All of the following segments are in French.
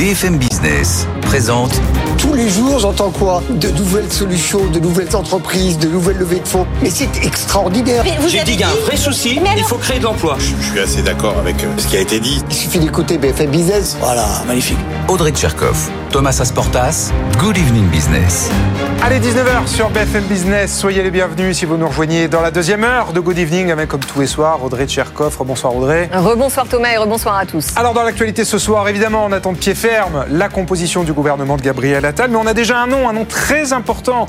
BFM Business présente Tous les jours, j'entends quoi? De nouvelles solutions, de nouvelles entreprises, de nouvelles levées de fonds. Mais c'est extraordinaire. J'ai dit qu'il y a un vrai souci, il faut créer de l'emploi. Je suis assez d'accord avec euh, ce qui a été dit. Il suffit d'écouter BFM Business. Voilà, magnifique. Audrey Tcherkov, Thomas Asportas, Good Evening Business. Allez, 19h sur BFM Business. Soyez les bienvenus si vous nous rejoignez dans la deuxième heure de Good Evening avec, comme tous les soirs, Audrey Tcherkov. Bonsoir Audrey. Rebonsoir Thomas et rebonsoir à tous. Alors, dans l'actualité ce soir, évidemment, on attend de pied ferme la composition du gouvernement de Gabriel Attal, mais on a déjà un nom, un nom très important.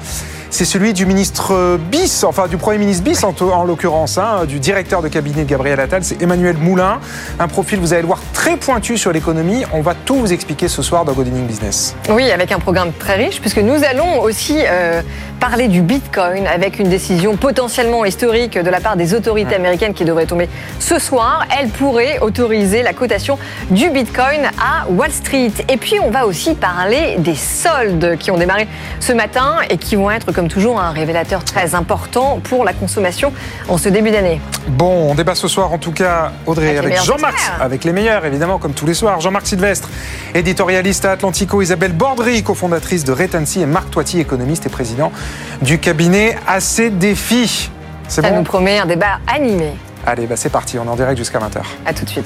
C'est celui du ministre bis, enfin du Premier ministre bis en, en l'occurrence, hein, du directeur de cabinet de Gabriel Attal, c'est Emmanuel Moulin. Un profil, vous allez le voir, très pointu sur l'économie. On va tout vous expliquer ce soir dans Good Evening Business. Oui, avec un programme très riche, puisque nous allons aussi euh, parler du Bitcoin avec une décision potentiellement historique de la part des autorités américaines qui devrait tomber ce soir. Elle pourrait autoriser la cotation du Bitcoin à Wall Street. Et puis, on va aussi parler des soldes qui ont démarré ce matin et qui vont être, comme toujours, un révélateur très important pour la consommation en ce début d'année. Bon, on débat ce soir en tout cas, Audrey, Avec Jean-Marc, avec les meilleurs évidemment, comme tous les soirs. Jean-Marc Sylvestre, éditorialiste à Atlantico, Isabelle Bordry, cofondatrice de Retency, et Marc Toiti, économiste et président du cabinet AC Défi. C'est Ça bon nous promet un débat animé. Allez, bah c'est parti, on est en direct jusqu'à 20h. À tout de suite.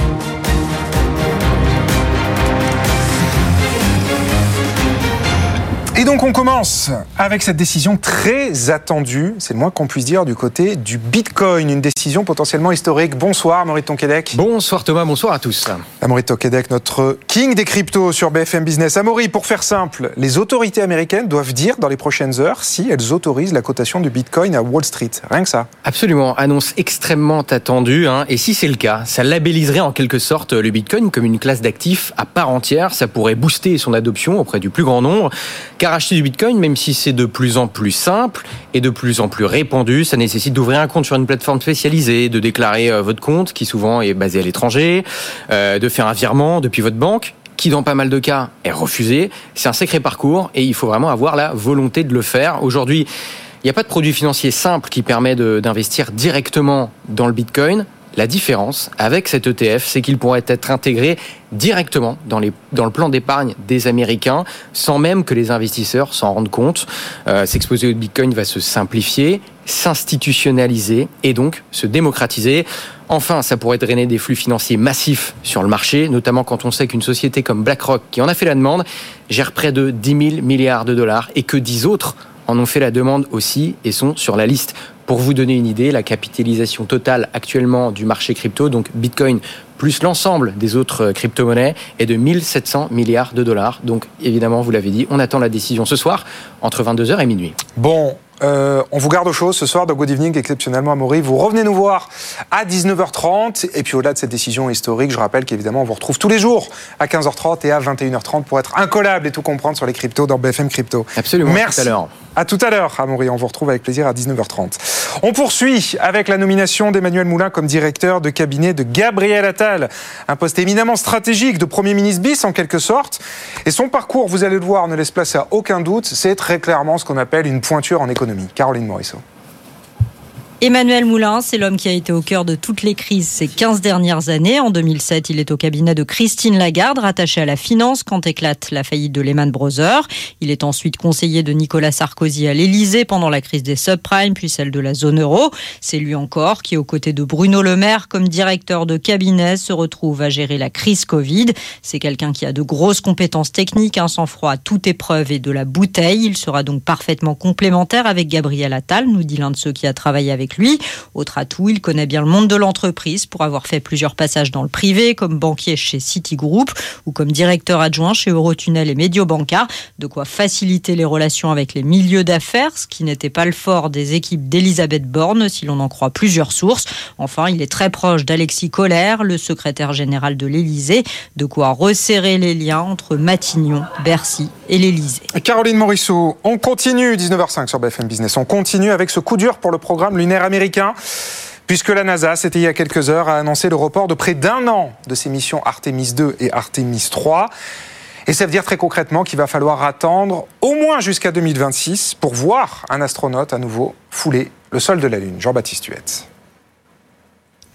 Et donc on commence avec cette décision très attendue, c'est le moins qu'on puisse dire, du côté du Bitcoin, une décision potentiellement historique. Bonsoir Maurice Tonquédec. Bonsoir Thomas, bonsoir à tous. Amaury Tokedek, notre king des cryptos sur BFM Business. Amaury, pour faire simple, les autorités américaines doivent dire dans les prochaines heures si elles autorisent la cotation du Bitcoin à Wall Street. Rien que ça. Absolument, annonce extrêmement attendue. hein. Et si c'est le cas, ça labelliserait en quelque sorte le Bitcoin comme une classe d'actifs à part entière. Ça pourrait booster son adoption auprès du plus grand nombre. Car acheter du Bitcoin, même si c'est de plus en plus simple et de plus en plus répandu, ça nécessite d'ouvrir un compte sur une plateforme spécialisée, de déclarer euh, votre compte, qui souvent est basé à l'étranger, euh, de faire un virement depuis votre banque qui dans pas mal de cas est refusé. C'est un sacré parcours et il faut vraiment avoir la volonté de le faire. Aujourd'hui, il n'y a pas de produit financier simple qui permet d'investir directement dans le Bitcoin. La différence avec cet ETF, c'est qu'il pourrait être intégré directement dans, le plan d'épargne des Américains, sans même que les investisseurs s'en rendent compte. Euh, S'exposer au Bitcoin va se simplifier, s'institutionnaliser et donc se démocratiser. Enfin, ça pourrait drainer des flux financiers massifs sur le marché, notamment quand on sait qu'une société comme BlackRock, qui en a fait la demande, gère près de 10 000 milliards de dollars et que 10 autres en ont fait la demande aussi et sont sur la liste. Pour vous donner une idée, la capitalisation totale actuellement du marché crypto, donc Bitcoin plus l'ensemble des autres crypto-monnaies, est de 1700 milliards de dollars. Donc évidemment, vous l'avez dit, on attend la décision ce soir entre 22h et minuit. Bon, euh, on vous garde aux choses ce soir dans Good Evening, exceptionnellement Amaury. Vous revenez nous voir à 19h30. Et puis au-delà de cette décision historique, je rappelle qu'évidemment, on vous retrouve tous les jours à 15h30 et à 21h30 pour être incollable et tout comprendre sur les cryptos dans BFM Crypto. Absolument, à Merci. tout à. À tout à l'heure, Amaury. On vous retrouve avec plaisir à 19h30. On poursuit avec la nomination d'Emmanuel Moulin comme directeur de cabinet de Gabriel Attal. Un poste éminemment stratégique de Premier ministre bis, en quelque sorte. Et son parcours, vous allez le voir, ne laisse place à aucun doute. C'est très clairement ce qu'on appelle une pointure en économie. Caroline Morisseau. Emmanuel Moulin, c'est l'homme qui a été au cœur de toutes les crises ces 15 dernières années. En 2007, il est au cabinet de Christine Lagarde, rattaché à la finance quand éclate la faillite de Lehman Brothers. Il est ensuite conseiller de Nicolas Sarkozy à l'Élysée pendant la crise des subprimes, puis celle de la zone euro. C'est lui encore qui, aux côtés de Bruno Le Maire, comme directeur de cabinet, se retrouve à gérer la crise Covid. C'est quelqu'un qui a de grosses compétences techniques, un sang-froid à toute épreuve et de la bouteille. Il sera donc parfaitement complémentaire avec Gabriel Attal, nous dit l'un de ceux qui a travaillé avec lui. Autre atout, il connaît bien le monde de l'entreprise pour avoir fait plusieurs passages dans le privé, comme banquier chez Citigroup ou comme directeur adjoint chez Eurotunnel et Mediobanca. De quoi faciliter les relations avec les milieux d'affaires, ce qui n'était pas le fort des équipes d'Elisabeth Borne, si l'on en croit plusieurs sources. Enfin, il est très proche d'Alexis Collère, le secrétaire général de l'Élysée. De quoi resserrer les liens entre Matignon, Bercy et l'Élysée. Caroline Morisseau, on continue, 19h05 sur BFM Business. On continue avec ce coup dur pour le programme lunaire américain. Puisque la NASA, c'était il y a quelques heures, a annoncé le report de près d'un an de ses missions Artemis 2 et Artemis 3. Et ça veut dire très concrètement qu'il va falloir attendre au moins jusqu'à 2026 pour voir un astronaute à nouveau fouler le sol de la Lune. Jean-Baptiste Huette.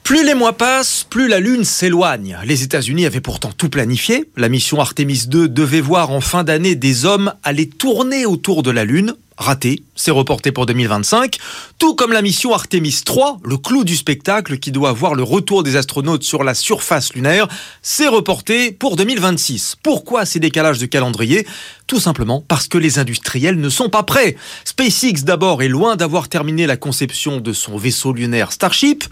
Plus les mois passent, plus la Lune s'éloigne. Les États-Unis avaient pourtant tout planifié. La mission Artemis 2 devait voir en fin d'année des hommes aller tourner autour de la Lune raté, c'est reporté pour 2025, tout comme la mission Artemis 3, le clou du spectacle qui doit voir le retour des astronautes sur la surface lunaire, c'est reporté pour 2026. Pourquoi ces décalages de calendrier? Tout simplement parce que les industriels ne sont pas prêts. SpaceX d'abord est loin d'avoir terminé la conception de son vaisseau lunaire Starship.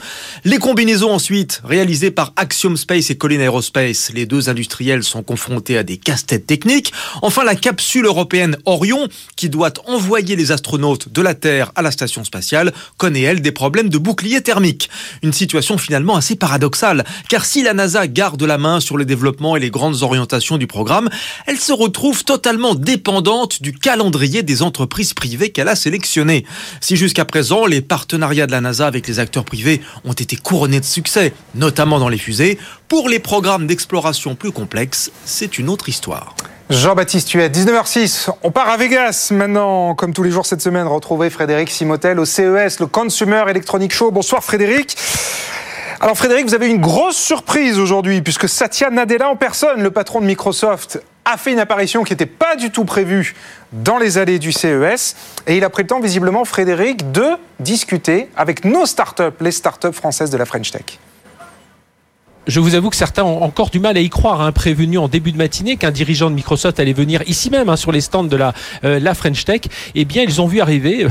Les combinaisons ensuite, réalisées par Axiom Space et Collins Aerospace, les deux industriels sont confrontés à des casse-têtes techniques. Enfin, la capsule européenne Orion, qui doit envoyer les astronautes de la Terre à la station spatiale connaît, elle, des problèmes de bouclier thermique. Une situation finalement assez paradoxale, car si la NASA garde la main sur le développement et les grandes orientations du programme, elle se retrouve totalement dépendante du calendrier des entreprises privées qu'elle a sélectionnées. Si jusqu'à présent, les partenariats de la NASA avec les acteurs privés ont été couronnés de succès, notamment dans les fusées, pour les programmes d'exploration plus complexes, c'est une autre histoire. Jean-Baptiste tu es 19h06. On part à Vegas maintenant, comme tous les jours cette semaine, retrouver Frédéric Simotel au CES, le Consumer Electronic Show. Bonsoir Frédéric. Alors Frédéric, vous avez une grosse surprise aujourd'hui, puisque Satya Nadella en personne, le patron de Microsoft, a fait une apparition qui n'était pas du tout prévue dans les allées du CES. Et il a pris le temps, visiblement, Frédéric, de discuter avec nos startups, les startups françaises de la French Tech je vous avoue que certains ont encore du mal à y croire. Hein, prévenu en début de matinée qu'un dirigeant de Microsoft allait venir ici même hein, sur les stands de la, euh, la French Tech. Eh bien, ils ont vu arriver euh,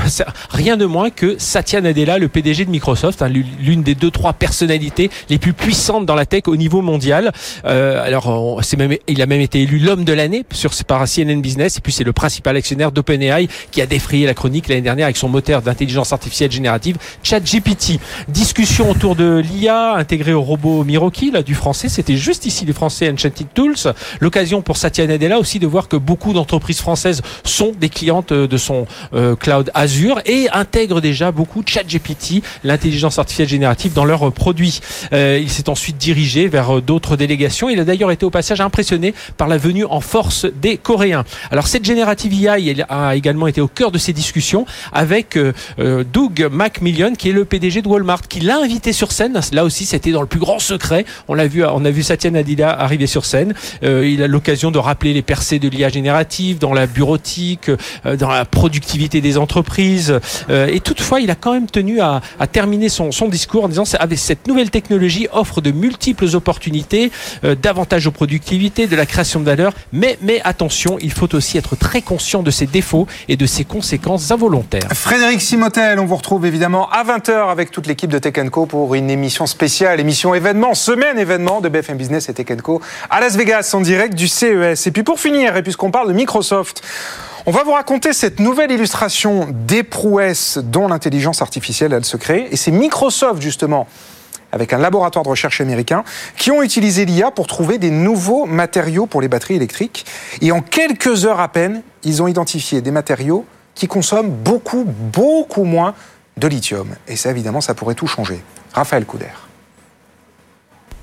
rien de moins que Satya Nadella, le PDG de Microsoft, hein, l'une des deux trois personnalités les plus puissantes dans la tech au niveau mondial. Euh, alors, même, il a même été élu l'homme de l'année sur par CNN Business. Et puis, c'est le principal actionnaire d'OpenAI qui a défrayé la chronique l'année dernière avec son moteur d'intelligence artificielle générative, ChatGPT. Discussion autour de l'IA intégrée au robot Miroki du français. C'était juste ici les Français Enchanted Tools. L'occasion pour Satya Nadella aussi de voir que beaucoup d'entreprises françaises sont des clientes euh, de son euh, cloud Azure et intègrent déjà beaucoup ChatGPT, l'intelligence artificielle générative, dans leurs produits. Euh, il s'est ensuite dirigé vers d'autres délégations. Il a d'ailleurs été au passage impressionné par la venue en force des Coréens. Alors cette générative IA elle a également été au cœur de ces discussions avec Doug Macmillan, qui est le PDG de Walmart, qui l'a invité sur scène. Là aussi, c'était dans le plus grand secret. On l'a vu, on a vu Satya Nadella arriver sur scène. Euh, il a l'occasion de rappeler les percées de l'IA générative dans la bureautique, euh, dans la productivité des entreprises. Euh, et toutefois, il a quand même tenu à, terminer son, discours en disant avec cette nouvelle technologie offre de multiples opportunités, davantage de productivité, de la création de valeur. Mais, mais attention, il faut aussi être très conscient de ses défauts et de ses conséquences involontaires. Frédéric Simotel, on vous retrouve évidemment à 20h avec toute l'équipe de Tech pour une émission spéciale, émission événement semaine événement de BFM Business et Tech à Las Vegas en direct du CES. Et puis pour finir, et puisqu'on parle de Microsoft, on va vous raconter cette nouvelle illustration des prouesses dont l'intelligence artificielle a le secret. Et c'est Microsoft justement avec un laboratoire de recherche américain, qui ont utilisé l'IA pour trouver des nouveaux matériaux pour les batteries électriques. Et en quelques heures à peine, ils ont identifié des matériaux qui consomment beaucoup, beaucoup moins de lithium. Et ça, évidemment, ça pourrait tout changer. Raphaël Couder.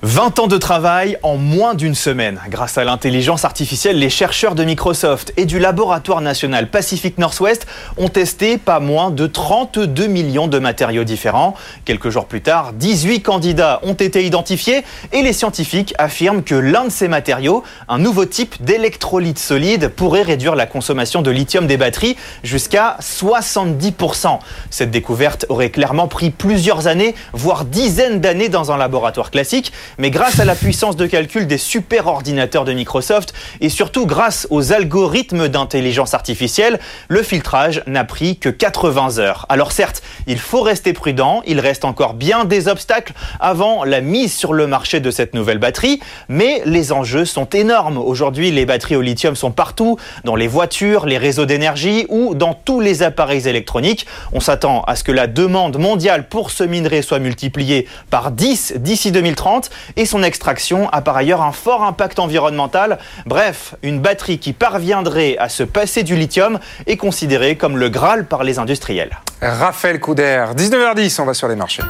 20 ans de travail en moins d'une semaine. Grâce à l'intelligence artificielle, les chercheurs de Microsoft et du laboratoire national Pacific Northwest ont testé pas moins de 32 millions de matériaux différents. Quelques jours plus tard, 18 candidats ont été identifiés et les scientifiques affirment que l'un de ces matériaux, un nouveau type d'électrolyte solide, pourrait réduire la consommation de lithium des batteries jusqu'à 70%. Cette découverte aurait clairement pris plusieurs années, voire dizaines d'années dans un laboratoire classique mais grâce à la puissance de calcul des super ordinateurs de Microsoft et surtout grâce aux algorithmes d'intelligence artificielle, le filtrage n'a pris que 80 heures. Alors certes, il faut rester prudent, il reste encore bien des obstacles avant la mise sur le marché de cette nouvelle batterie, mais les enjeux sont énormes. Aujourd'hui, les batteries au lithium sont partout, dans les voitures, les réseaux d'énergie ou dans tous les appareils électroniques. On s'attend à ce que la demande mondiale pour ce minerai soit multipliée par 10 d'ici 2030 et son extraction a par ailleurs un fort impact environnemental. Bref, une batterie qui parviendrait à se passer du lithium est considérée comme le Graal par les industriels. Raphaël Couder, 19h10, on va sur les marchés.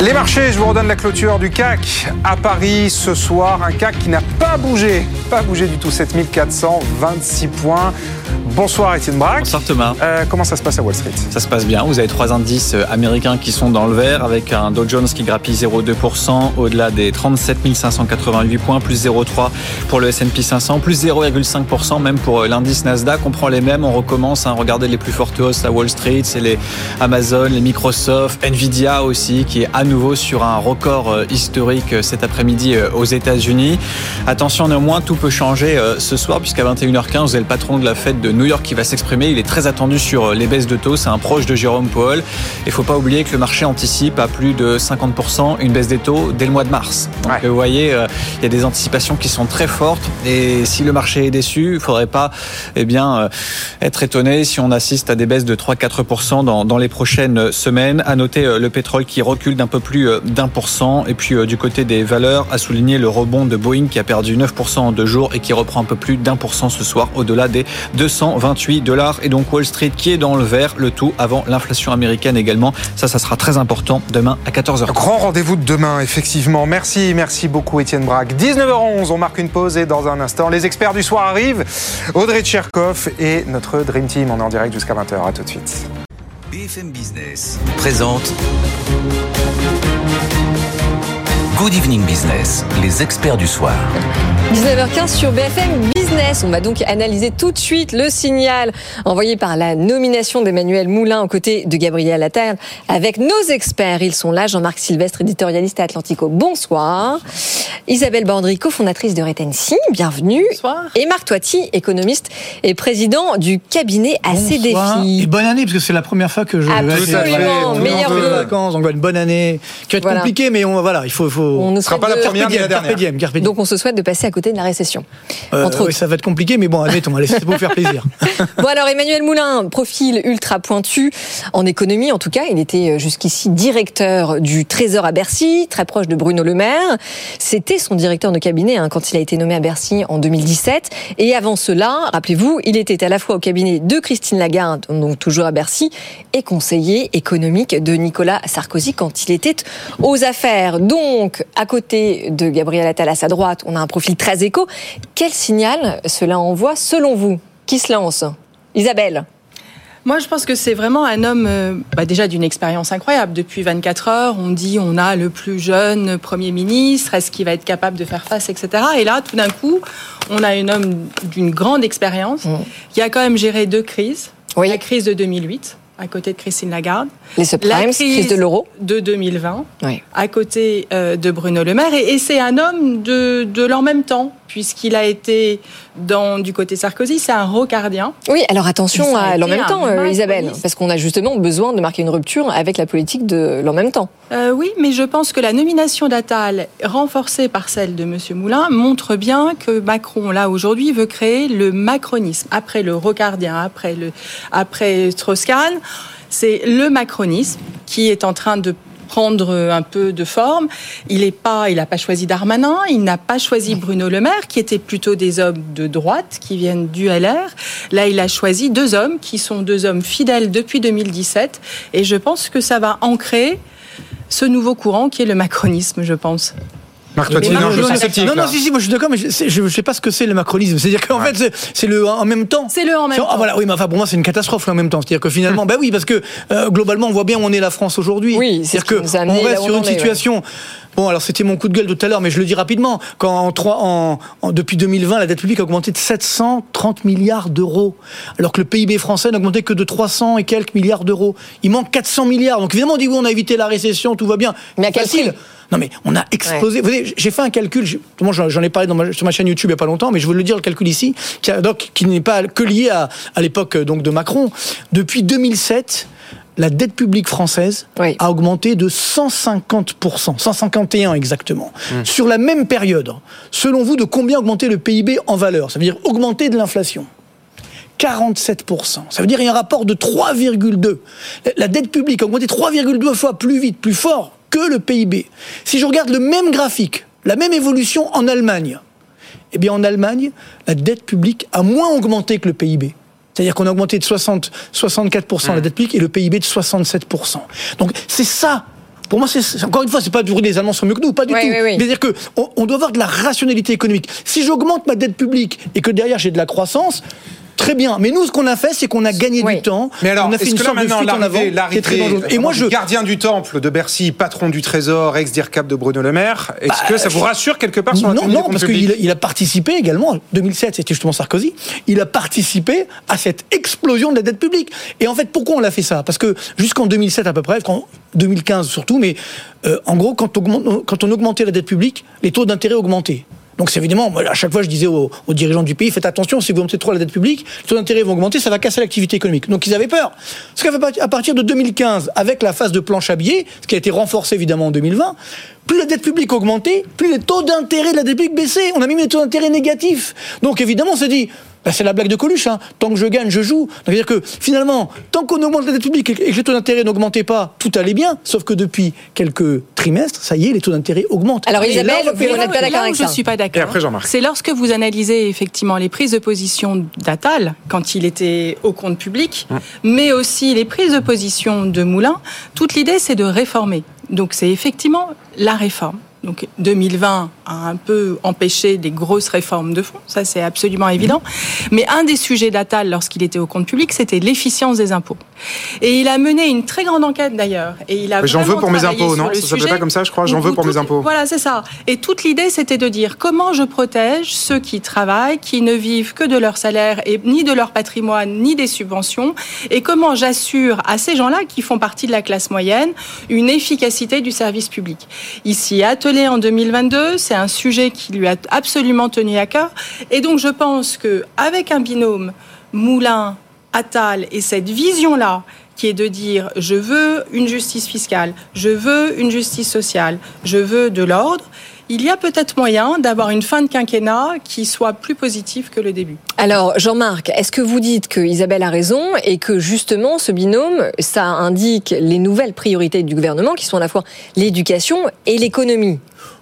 Les marchés, je vous redonne la clôture du CAC à Paris ce soir. Un CAC qui n'a pas bougé, pas bougé du tout, 7426 points. Bonsoir Étienne Braque. Bonsoir Thomas. Euh, comment ça se passe à Wall Street? Ça se passe bien. Vous avez trois indices euh, américains qui sont dans le vert avec un Dow Jones qui grappille 0,2% au-delà des 37 588 points, plus 0,3 pour le S&P 500, plus 0,5% même pour euh, l'indice Nasdaq. On prend les mêmes, on recommence à regarder les plus fortes hausses à Wall Street. C'est les Amazon, les Microsoft, Nvidia aussi qui est à nouveau sur un record historique cet après-midi aux États-Unis. Attention néanmoins, tout peut changer ce soir puisqu'à 21h15, vous avez le patron de la fête de New York qui va s'exprimer. Il est très attendu sur euh, les baisses de taux. C'est un proche de Jérôme Powell. Il faut pas oublier que le marché anticipe à plus de 50% une baisse des taux dès le mois de mars. Donc vous voyez, euh, il y a des anticipations qui sont très fortes. Et si le marché est déçu, il faudrait pas eh bien, euh, être étonné si on assiste à des baisses de 3-4% dans, dans les prochaines semaines. À noter le pétrole qui recule d'un peu plus d'un pour cent. Et puis du côté des valeurs, à souligner le rebond de Boeing qui a perdu 9% en deux jours et qui reprend un peu plus d'un pour cent ce soir au-delà des 228 dollars. Et donc Wall Street qui est dans le vert, le tout avant l'inflation américaine également. Ça, ça sera très important demain à 14h. Grand rendez-vous de demain, effectivement. Merci, merci beaucoup Étienne Braque. 19h11, on marque une pause et dans un instant, les experts du soir arrivent. Audrey Tcherkov et notre Dream Team. On est en direct jusqu'à 20h. À tout de suite. BFM Business présente Good Evening Business, les experts du soir. 19h15 sur BFM Business. On va donc analyser tout de suite le signal envoyé par la nomination d'Emmanuel Moulin aux côtés de Gabriel Attal avec nos experts. Ils sont là, Jean-Marc Sylvestre, éditorialiste à Atlantico. Bonsoir. Isabelle Bandrico, fondatrice de Retensi. Bienvenue. Bonsoir. Et Marc Toiti, économiste et président du cabinet AC Défis. Et bonne année, parce que c'est la première fois que je Absolument, meilleur de vacances, on va une bonne année qui va être Voilà. compliquée, mais on, voilà, il faut. faut... On ne sera pas la première, mais la dernière. Donc on se souhaite de passer à côté de la récession. entre autres. ça va être compliqué, mais bon, admettons, allez, c'est pour vous faire plaisir. Bon alors Emmanuel Moulin, profil ultra pointu en économie en tout cas, il était euh, jusqu'ici directeur du Trésor à Bercy, très proche de Bruno Le Maire. C'était son directeur de cabinet hein, quand il a été nommé à Bercy en 2017. Et avant cela, rappelez-vous, il était à la fois au cabinet de Christine Lagarde, donc toujours à Bercy, et conseiller économique de Nicolas Sarkozy quand il était aux affaires. Donc à côté de Gabriel Attal à sa droite, on a un profil très éco. Quel signal cela envoie selon vous? Qui se lance? Isabelle Moi, je pense que c'est vraiment un homme euh, bah, déjà d'une expérience incroyable. Depuis 24 heures, on dit on a le plus jeune Premier ministre, est-ce qu'il va être capable de faire face, etc. Et là, tout d'un coup, on a un homme d'une grande expérience qui a quand même géré deux crises. La crise de 2008 à côté de Christine Lagarde. Les subprimes, crise de l'euro. De 2020, Oui. à côté euh, de Bruno Le Maire. Et, et c'est un homme de, de l'en même temps, puisqu'il a été dans, du côté Sarkozy, c'est un rocardien. Oui, alors attention à l'en même temps, euh. Isabelle, parce qu'on a justement besoin de marquer une rupture avec la politique de l'en même temps. Euh, oui, mais je pense que la nomination d'Attal, renforcée par celle de M. Moulin, montre bien que Macron, là, aujourd'hui, veut créer le macronisme. Après le rocardien, après, le, après Strauss-Kahn, c'est le macronisme qui est en train de prendre un peu de forme. Il n'a pas, il pas choisi Darmanin, il n'a pas choisi Bruno Le Maire, qui étaient plutôt des hommes de droite, qui viennent du LR. Là, il a choisi deux hommes qui sont deux hommes fidèles depuis 2017. Et je pense que ça va ancrer ce nouveau courant qui est le macronisme, je pense. Marc Toiti, non, je suis sceptique. Non, si, si, moi je suis d'accord, mais je sais, je sais pas ce que c'est le macronisme. C'est-à-dire qu'en fait, c'est- le en même temps. C'est le en même Ah, temps. voilà, oui, mais enfin, pour moi, c'est une catastrophe le en même temps. C'est-à-dire que finalement, bah oui, parce que euh, globalement, on voit bien où on est la France aujourd'hui. Oui, c'est ce c'est-à-dire qui que nous a amené on là reste sur une situation. Bon, alors c'était mon coup de gueule tout à l'heure, mais je le dis rapidement. Quand en, trois, en, en- depuis 2020, la dette publique a augmenté de 730 milliards d'euros, alors que le PIB français n'a augmenté que de 300 et quelques milliards d'euros. Il manque 400 milliards. Donc évidemment, on dit oui, on a évité la récession, tout va bien. Mais à quel Facile. prix? Non mais on a explosé. Vous savez, j'ai fait un calcul. Moi, j'en ai parlé dans ma- sur ma chaîne YouTube il y a pas longtemps, mais je veux le dire le calcul ici, qui, a- donc, qui n'est pas que lié à, à l'époque euh, donc de Macron. Depuis 2007, la dette publique française a augmenté de 150%, 151 exactement. Sur la même période, selon vous, de combien a augmenté le PIB en valeur? Ça veut dire augmenter de l'inflation. 47%. Ça veut dire qu'il y a un rapport de 3,2. La- La dette publique a augmenté 3,2 fois plus vite, plus fort que le PIB. Si je regarde le même graphique, la même évolution en Allemagne, eh bien en Allemagne, la dette publique a moins augmenté que le PIB. C'est-à-dire qu'on a augmenté de 60, 64% la dette publique et le PIB de 67%. Donc c'est ça. Pour moi, c'est encore une fois, c'est pas toujours les Allemands sont mieux que nous, pas du Oui, tout. oui, oui. C'est-à-dire que on, on doit avoir de la rationalité économique. Si j'augmente ma dette publique et que derrière j'ai de la croissance, Très bien. Mais nous, ce qu'on a fait, c'est qu'on a gagné du temps. Mais alors, on a fait une que là sorte de maintenant, fuite en avant est très. Et moi, je, gardien du temple de Bercy, patron du Trésor, ex-dire cap de Bruno Le Maire, est-ce que ça vous rassure quelque part sur Bah, non, non, parce qu'il il a participé également, en 2007, c'était justement Sarkozy, il a participé à cette explosion de la dette publique. Et en fait, pourquoi on l'a fait ça? Parce que jusqu'en 2007 à peu près, en 2015 surtout, mais euh, en gros, quand on, augmente- quand on augmentait la dette publique, les taux d'intérêt augmentaient. Donc c'est évidemment, à chaque fois je disais aux, dirigeants du pays, faites attention, si vous augmentez trop la dette publique, les taux d'intérêt vont augmenter, ça va casser l'activité économique. Donc ils avaient peur. Ce qu'à partir de 2015, avec la phase de planche à billets, ce qui a été renforcé évidemment en 2020, plus la dette publique augmentait, plus les taux d'intérêt de la dette publique baissaient. On a mis les taux d'intérêt négatifs. Donc évidemment, on s'est dit, bah, c'est la blague de Coluche, hein. tant que je gagne, je joue. Donc c'est-à-dire que finalement, tant qu'on augmente la dette publique et que les taux d'intérêt n'augmentaient pas, tout allait bien. Sauf que depuis quelques trimestres, ça y est, les taux d'intérêt augmentent. Alors, là, Isabelle, vous n'êtes pas d'accord Là où avec je ça suis pas d'accord. Et après, Jean-Marc. C'est lorsque vous analysez effectivement les prises de position d'Attal quand il était au compte public, mais aussi les prises de position de Moulin. Toute l'idée, c'est de réformer. Donc, c'est effectivement la réforme. Donc 2020 a un peu empêché des grosses réformes de fond, ça c'est absolument évident. Mais un des sujets d'Attal lorsqu'il était au compte public, c'était l'efficience des impôts. Et il a mené une très grande enquête d'ailleurs. Et il a J'en veux pour mes impôts, non Ça s'appelait pas comme ça, je crois. J'en veux pour mes impôts. Voilà, c'est ça. Et toute l'idée, c'était de dire comment je protège ceux qui travaillent, qui ne vivent que de leur salaire et ni de leur patrimoine, ni des subventions, et comment j'assure à ces gens-là qui font partie de la classe moyenne une efficacité du service public. Ici, en 2022, c'est un sujet qui lui a absolument tenu à cœur, et donc je pense que avec un binôme Moulin, Attal et cette vision-là qui est de dire je veux une justice fiscale, je veux une justice sociale, je veux de l'ordre, il y a peut-être moyen d'avoir une fin de quinquennat qui soit plus positive que le début. Alors, Jean-Marc, est-ce que vous dites que Isabelle a raison et que justement ce binôme, ça indique les nouvelles priorités du gouvernement qui sont à la fois l'éducation et l'économie?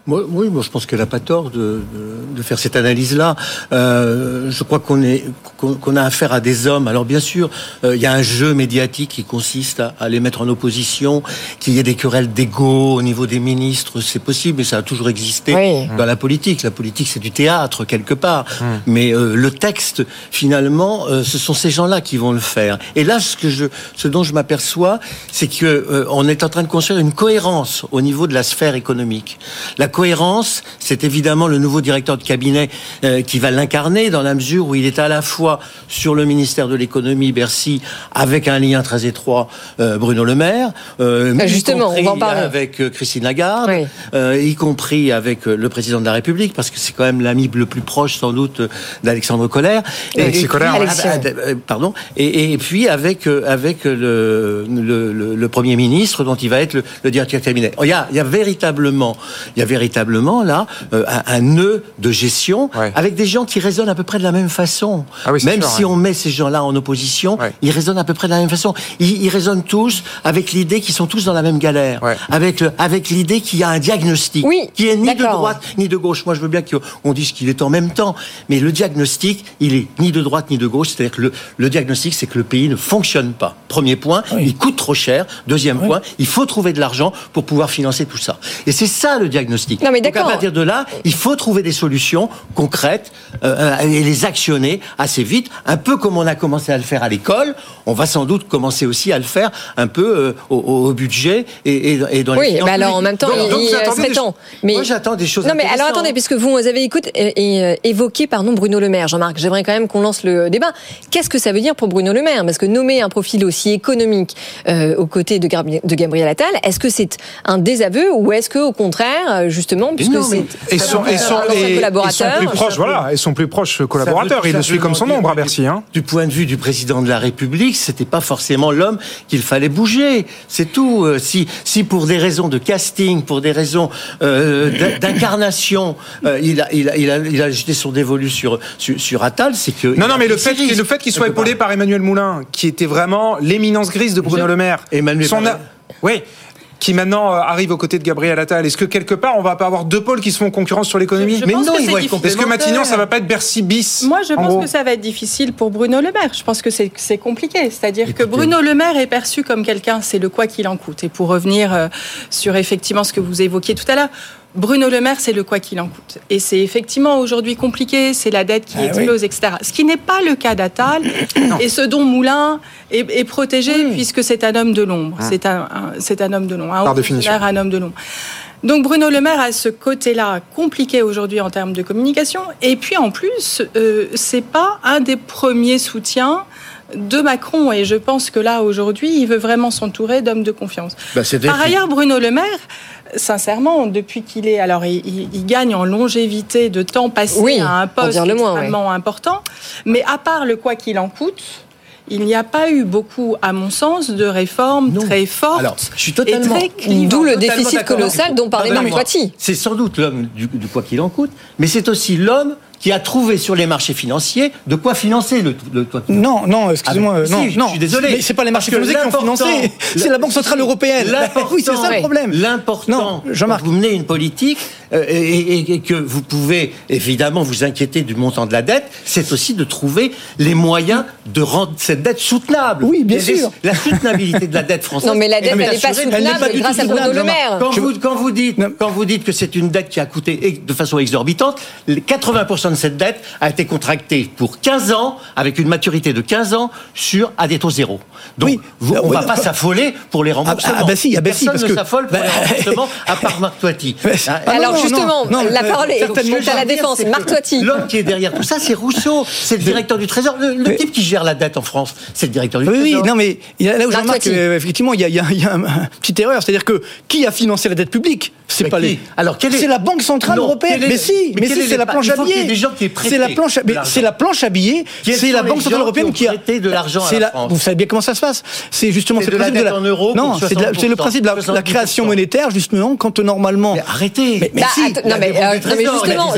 Moi, oui, moi je pense qu'elle n'a pas tort de, de, de faire cette analyse-là. Euh, je crois qu'on est qu'on a affaire à des hommes. Alors bien sûr, euh, il y a un jeu médiatique qui consiste à, à les mettre en opposition, qu'il y ait des querelles d'ego au niveau des ministres, c'est possible, mais ça a toujours existé Oui. dans la politique. La politique, c'est du théâtre quelque part. Mais euh, le texte, finalement, euh, ce sont ces gens-là qui vont le faire. Et là, ce que je, ce dont je m'aperçois, c'est que euh, on est en train de construire une cohérence au niveau de la sphère économique. La cohérence, c'est évidemment le nouveau directeur de cabinet euh, qui va l'incarner dans la mesure où il est à la fois sur le ministère de l'économie, Bercy, avec un lien très étroit, euh, Bruno Le Maire, euh, y justement, on en parler. avec euh, Christine Lagarde, y compris avec le président de la République, parce que c'est quand même l'ami le plus proche sans doute d'Alexandre Collère. Alexis puis- Collère, ouais. ah, ah, euh, pardon. Et, et puis avec avec le, le, le- le premier ministre dont il va être le, le directeur de cabinet. Il y a, il y a véritablement, il y a véritablement là euh, un, un nœud de gestion avec des gens qui raisonnent à peu près de la même façon. Ah oui, même sûr, si on met ces gens-là en opposition, ils raisonnent à peu près de la même façon. Ils, ils raisonnent tous avec l'idée qu'ils sont tous dans la même galère, avec le- avec l'idée qu'il y a un diagnostic qui est ni de droite ni de gauche. Moi, je veux bien qu'on dise qu'il est en même temps, mais le diagnostic, il est ni de droite ni de gauche. C'est-à-dire que le, le diagnostic, c'est que le pays ne fonctionne pas. Premier point, il coûte trop cher. Deuxième point, il faut trouver de l'argent pour pouvoir financer tout ça. Et c'est ça le diagnostic. Non, mais Donc à partir de là, il faut trouver des solutions concrètes euh, et les actionner assez vite, un peu comme on a commencé à le faire à l'école. On va sans doute commencer aussi à le faire un peu euh, au, au budget et, et, et dans les Oui, mais alors en même temps, Donc- il, donc il euh, serait des Mais Moi, j'attends des choses Non, mais alors attendez, puisque vous avez écoute, et, euh, évoqué pardon Bruno Le Maire, Jean-Marc, j'aimerais quand même qu'on lance le débat. Qu'est-ce que ça veut dire pour Bruno Le Maire? Parce que nommer un profil aussi économique euh, aux côtés de, Gab- de Gabriel Attal, est-ce que c'est un désaveu ou est-ce que au contraire, euh, justement, puisque non, c'est Et son, et et plus proche, voilà, et son plus proche collaborateur. Il le suit comme son ombre à Bercy. Hein. Du point de vue du président de la République, c'était pas forcément l'homme qu'il fallait bouger. C'est tout. Euh, Si, si pour des raisons de casting, pour des raisons euh, d'in- d'incarnation, euh, il, a, il, a, il, a, il a jeté son dévolu sur, sur, sur Attal, c'est que. Non, non, mais le fait, le fait qu'il soit épaulé par Emmanuel Moulin, qui était vraiment l'éminence grise de Bruno Le Maire. Emmanuel Son Moulin. a- Oui. Qui maintenant euh, arrive aux côtés de Gabriel Attal. Est-ce que quelque part on va pas avoir deux pôles qui se font concurrence sur l'économie? Mais non, ils vont être. Est-ce que Matignon ça va pas être Bercy bis Moi, je en pense que ça va être difficile pour Bruno Le Maire. Je pense que c'est c'est compliqué. C'est-à-dire que Bruno Le Maire est perçu comme quelqu'un, c'est le quoi qu'il en coûte. Et pour revenir euh, sur effectivement ce que vous évoquiez tout à l'heure, Bruno Le Maire, c'est le quoi qu'il en coûte. Et c'est effectivement aujourd'hui compliqué, c'est la dette qui Ah explose, etc. Ce qui n'est pas le cas d'Attal, et ce dont Moulin est, est protégé puisque c'est un homme de l'ombre. Ah. C'est un, un- c'est un homme de l'ombre. Un Par définition. un homme de l'ombre. Donc Bruno Le Maire a ce côté-là compliqué aujourd'hui en termes de communication. Et puis en plus, euh, c'est pas un des premiers soutiens de Macron. Et je pense que là aujourd'hui, il veut vraiment s'entourer d'hommes de confiance. Bah, Par ailleurs, Bruno Le Maire, sincèrement, depuis qu'il est, alors il, il- il gagne en longévité de temps passé Oui, à un poste dire le moins, extrêmement important, mais à part le quoi qu'il en coûte. Il n'y a pas eu beaucoup, à mon sens, de réformes très fortes Alors, je suis et totalement. très clivantes. D'où le déficit colossal dont parlait Marc. Toiti. C'est sans doute l'homme du, du quoi qu'il en coûte, mais c'est aussi l'homme qui a trouvé sur les marchés financiers de quoi financer le. Non, non, excusez-moi, Ah, non, si, non. je suis désolé. Mais c'est pas les marchés financiers qui ont financé, c'est la Banque Centrale Européenne. L'important- Oui, c'est ça le problème. L'important, Non, Jean-Marc. vous menez une politique euh, et, et- et que vous pouvez évidemment vous inquiéter du montant de la dette, c'est aussi de trouver les moyens de rendre cette dette soutenable. Oui, bien Et les- sûr. La soutenabilité de la dette française. Non, mais la dette, elle n'est pas soutenable pas grâce à Bruno. Le Maire. Quand vous, quand vous dites, quand vous dites que c'est une dette qui a coûté de façon exorbitante, les 80% de cette dette a été contractée pour 15 ans, avec une maturité de 15 ans, sur à des taux zéro. Donc, Oui. vous- on ne Oui, va non. pas s'affoler pour les remboursements. ah bah si, ah bah si, Personne parce ne que- s'affole pour bah, les remboursements, à part Marc Toiti. Mais- Hein, Ah Alors non, justement, non, la euh, parole est à la défense. Marc Toiti. L'homme qui est derrière tout ça, c'est Rousseau. C'est le directeur du Trésor. Le, le Mais- type qui gère la dette en France, c'est le directeur du Oui, oui, Trésor. non, mais là où je remarque, effectivement, il y a, y y une petite erreur. C'est-à-dire que qui a financé la dette publique? C'est pas les? Alors, quelle est- C'est la Banque Centrale Non, Européenne. Mais si, mais si, est c'est la planche à billets. Des gens qui aient prêté C'est la planche, de l'argent. c'est la planche à billets. C'est la Banque Centrale Européenne qui a prêté de l'argent à c'est la la- France Vous savez bien comment ça se passe. C'est justement C'est de le la principe en euros Non, c'est de la- c'est le 60%, principe de la, la 70%. création monétaire justement quand normalement. Mais arrêtez. Mais, mais Bah, si. non, mais, euh, non, mais justement,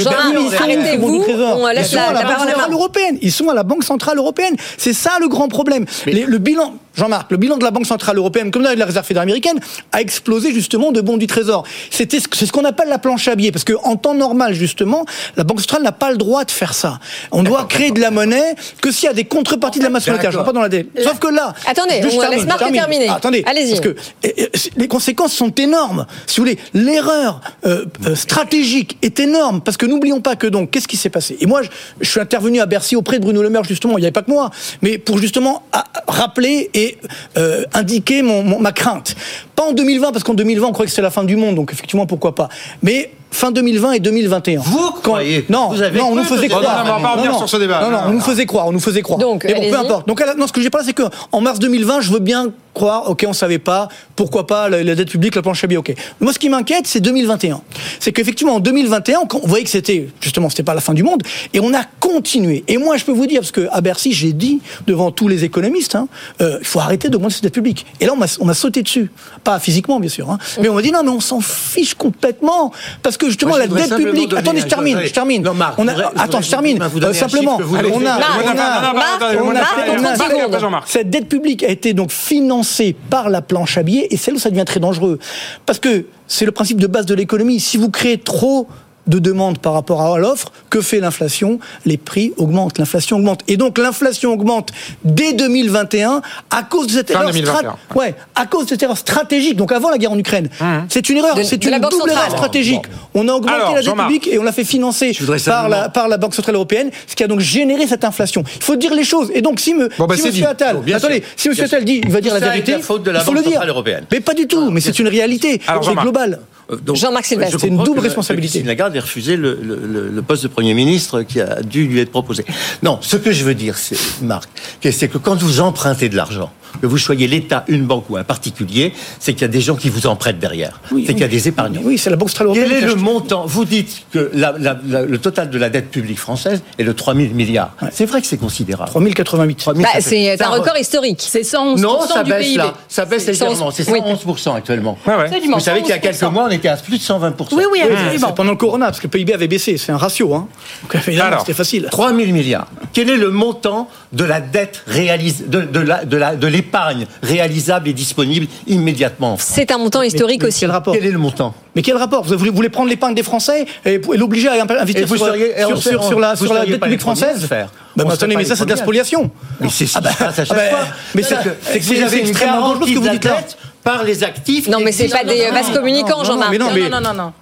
arrêtez-vous. On laisse la, à la la Banque parole à Centrale Marc. Européenne. Ils sont à la Banque Centrale Européenne. C'est ça le grand problème. Le bilan, Jean-Marc, le bilan de la Banque Centrale Européenne, comme de la Réserve fédérale américaine, a explosé justement de bons du Trésor. C'est ce qu'on appelle la planche à billets, parce qu'en temps normal, justement, la Banque centrale n'a pas le droit de faire ça. On doit créer de la monnaie que s'il y a des contreparties de la masse monétaire. Je ne pas dans la dette. Sauf que là, Attendez, je on termine, laisse Marc termine. terminer. Ah, attendez, Allez-y. parce que euh, euh, les conséquences sont énormes. Si vous voulez, l'erreur euh, euh, stratégique est énorme parce que n'oublions pas que donc qu'est-ce qui s'est passé? Et moi, je, je suis intervenu à Bercy auprès de Bruno Le Maire justement. Il n'y avait pas que moi, mais pour justement à- rappeler et euh, indiquer ma crainte. Pas en 2020 parce qu'en 2020 on croyait que c'était la fin du monde, donc effectivement pourquoi pas. Mais fin 2020 et 2021. Vous croyez Non, Vous avez non, on nous faisait croire. Non, non, on va pas revenir non, sur ce débat. Non, non, Non, on nous faisait croire, on nous faisait croire. Donc, Mais bon, allez-y. peu importe. Donc non, ce que j'ai pas c'est que en mars 2020, je veux bien croire, ok, on savait pas, pourquoi pas la, la dette publique, la planche à billets, ok. Moi, ce qui m'inquiète, c'est 2021. C'est qu'effectivement, en 2021, quand on voyait que c'était, justement, c'était pas la fin du monde, et on a continué. Et moi, je peux vous dire, parce que à Bercy, j'ai dit devant tous les économistes, hein, euh, il faut arrêter d'augmenter cette dette publique. Et là, on m'a, on m'a sauté dessus, pas physiquement, bien sûr, hein, mais on m'a dit non, mais on s'en fiche complètement, parce que justement, Moi, la dette publique. Attendez, je termine, je termine. Non, Marc, on a, voudrais- attends, je termine. Euh, simplement, on a, donnez. on a, Marc, on a- Marc, on a- Marc, on a- en 30 on a- secondes. Jean-Marc. cette dette publique a été donc financée par la planche à billets et c'est là où ça devient très dangereux. Parce que c'est le principe de base de l'économie. Si vous créez trop de demandes par rapport à l'offre, que fait l'inflation? Les prix augmentent, l'inflation augmente. Et donc l'inflation augmente dès 2021 à cause de cette Fin erreur, 2021. strat- ouais, à cause de cette erreur stratégique, donc avant la guerre en Ukraine. C'est une erreur, c'est une double erreur stratégique. On a augmenté Alors, la dette publique et on l'a fait financer par la, par la Banque Centrale Européenne, ce qui a donc généré cette inflation. Il faut dire les choses. Et donc si, me, Bon, bah, si Monsieur dit. Attal, Bon, bien attendez, sûr. si Monsieur. Attal dit, il va dire la vérité, la faute de la il faut Banque le dire. Centrale Européenne. Mais pas du tout, mais c'est une réalité. C'est Jean-Marc. global. Euh, donc, Jean-Marc Sylvestre. C'est une double que- responsabilité. Lagarde ait refusé le, le- poste de Premier ministre qui a dû lui être proposé. Non, ce que je veux dire, Marc, c'est que quand vous empruntez de l'argent, que vous soyez l'État, une banque ou un particulier, c'est qu'il y a des gens qui vous en prêtent derrière. Oui, c'est qu'il y a oui. des épargnants. Oui, c'est la Banque Quel est le montant Vous dites que la- la- la- le total de la dette publique française est de 3 000 milliards. C'est vrai que c'est considérable. 3088. 3000, Bah, c'est un record historique. C'est 111% Non, ça du baisse PIB. là. Ça baisse légèrement. C'est 111% actuellement. Ouais, Vous savez qu'il y a quelques 111%. mois, on était à plus de 120%. Oui, oui, Oui, absolument. c'est pendant le Corona, parce que le PIB avait baissé. C'est un ratio. Hein. C'était facile. 3 000 milliards. Quel est le montant de la dette réalisée, de, de la- de la- de l'épargne réalisable et disponible immédiatement en France C'est un montant historique Mais aussi. Quel rapport Quel est le montant Mais quel rapport vous voulez, vous voulez prendre l'épargne des Français et, et l'obliger à investir Et vous sur, seriez- sur, sur- sur la, sur la dette publique française faire. Bah, attendez, mais ça, c'est de la spoliation. Mais c'est Ah bah, passe à ah chaque bah, fois. mais c'est que- vous avez extrêmement dangereux ce que vous dites là. par les actifs. Non, mais c'est pas des vases communicants, Jean-Marc. Non, non, non, non.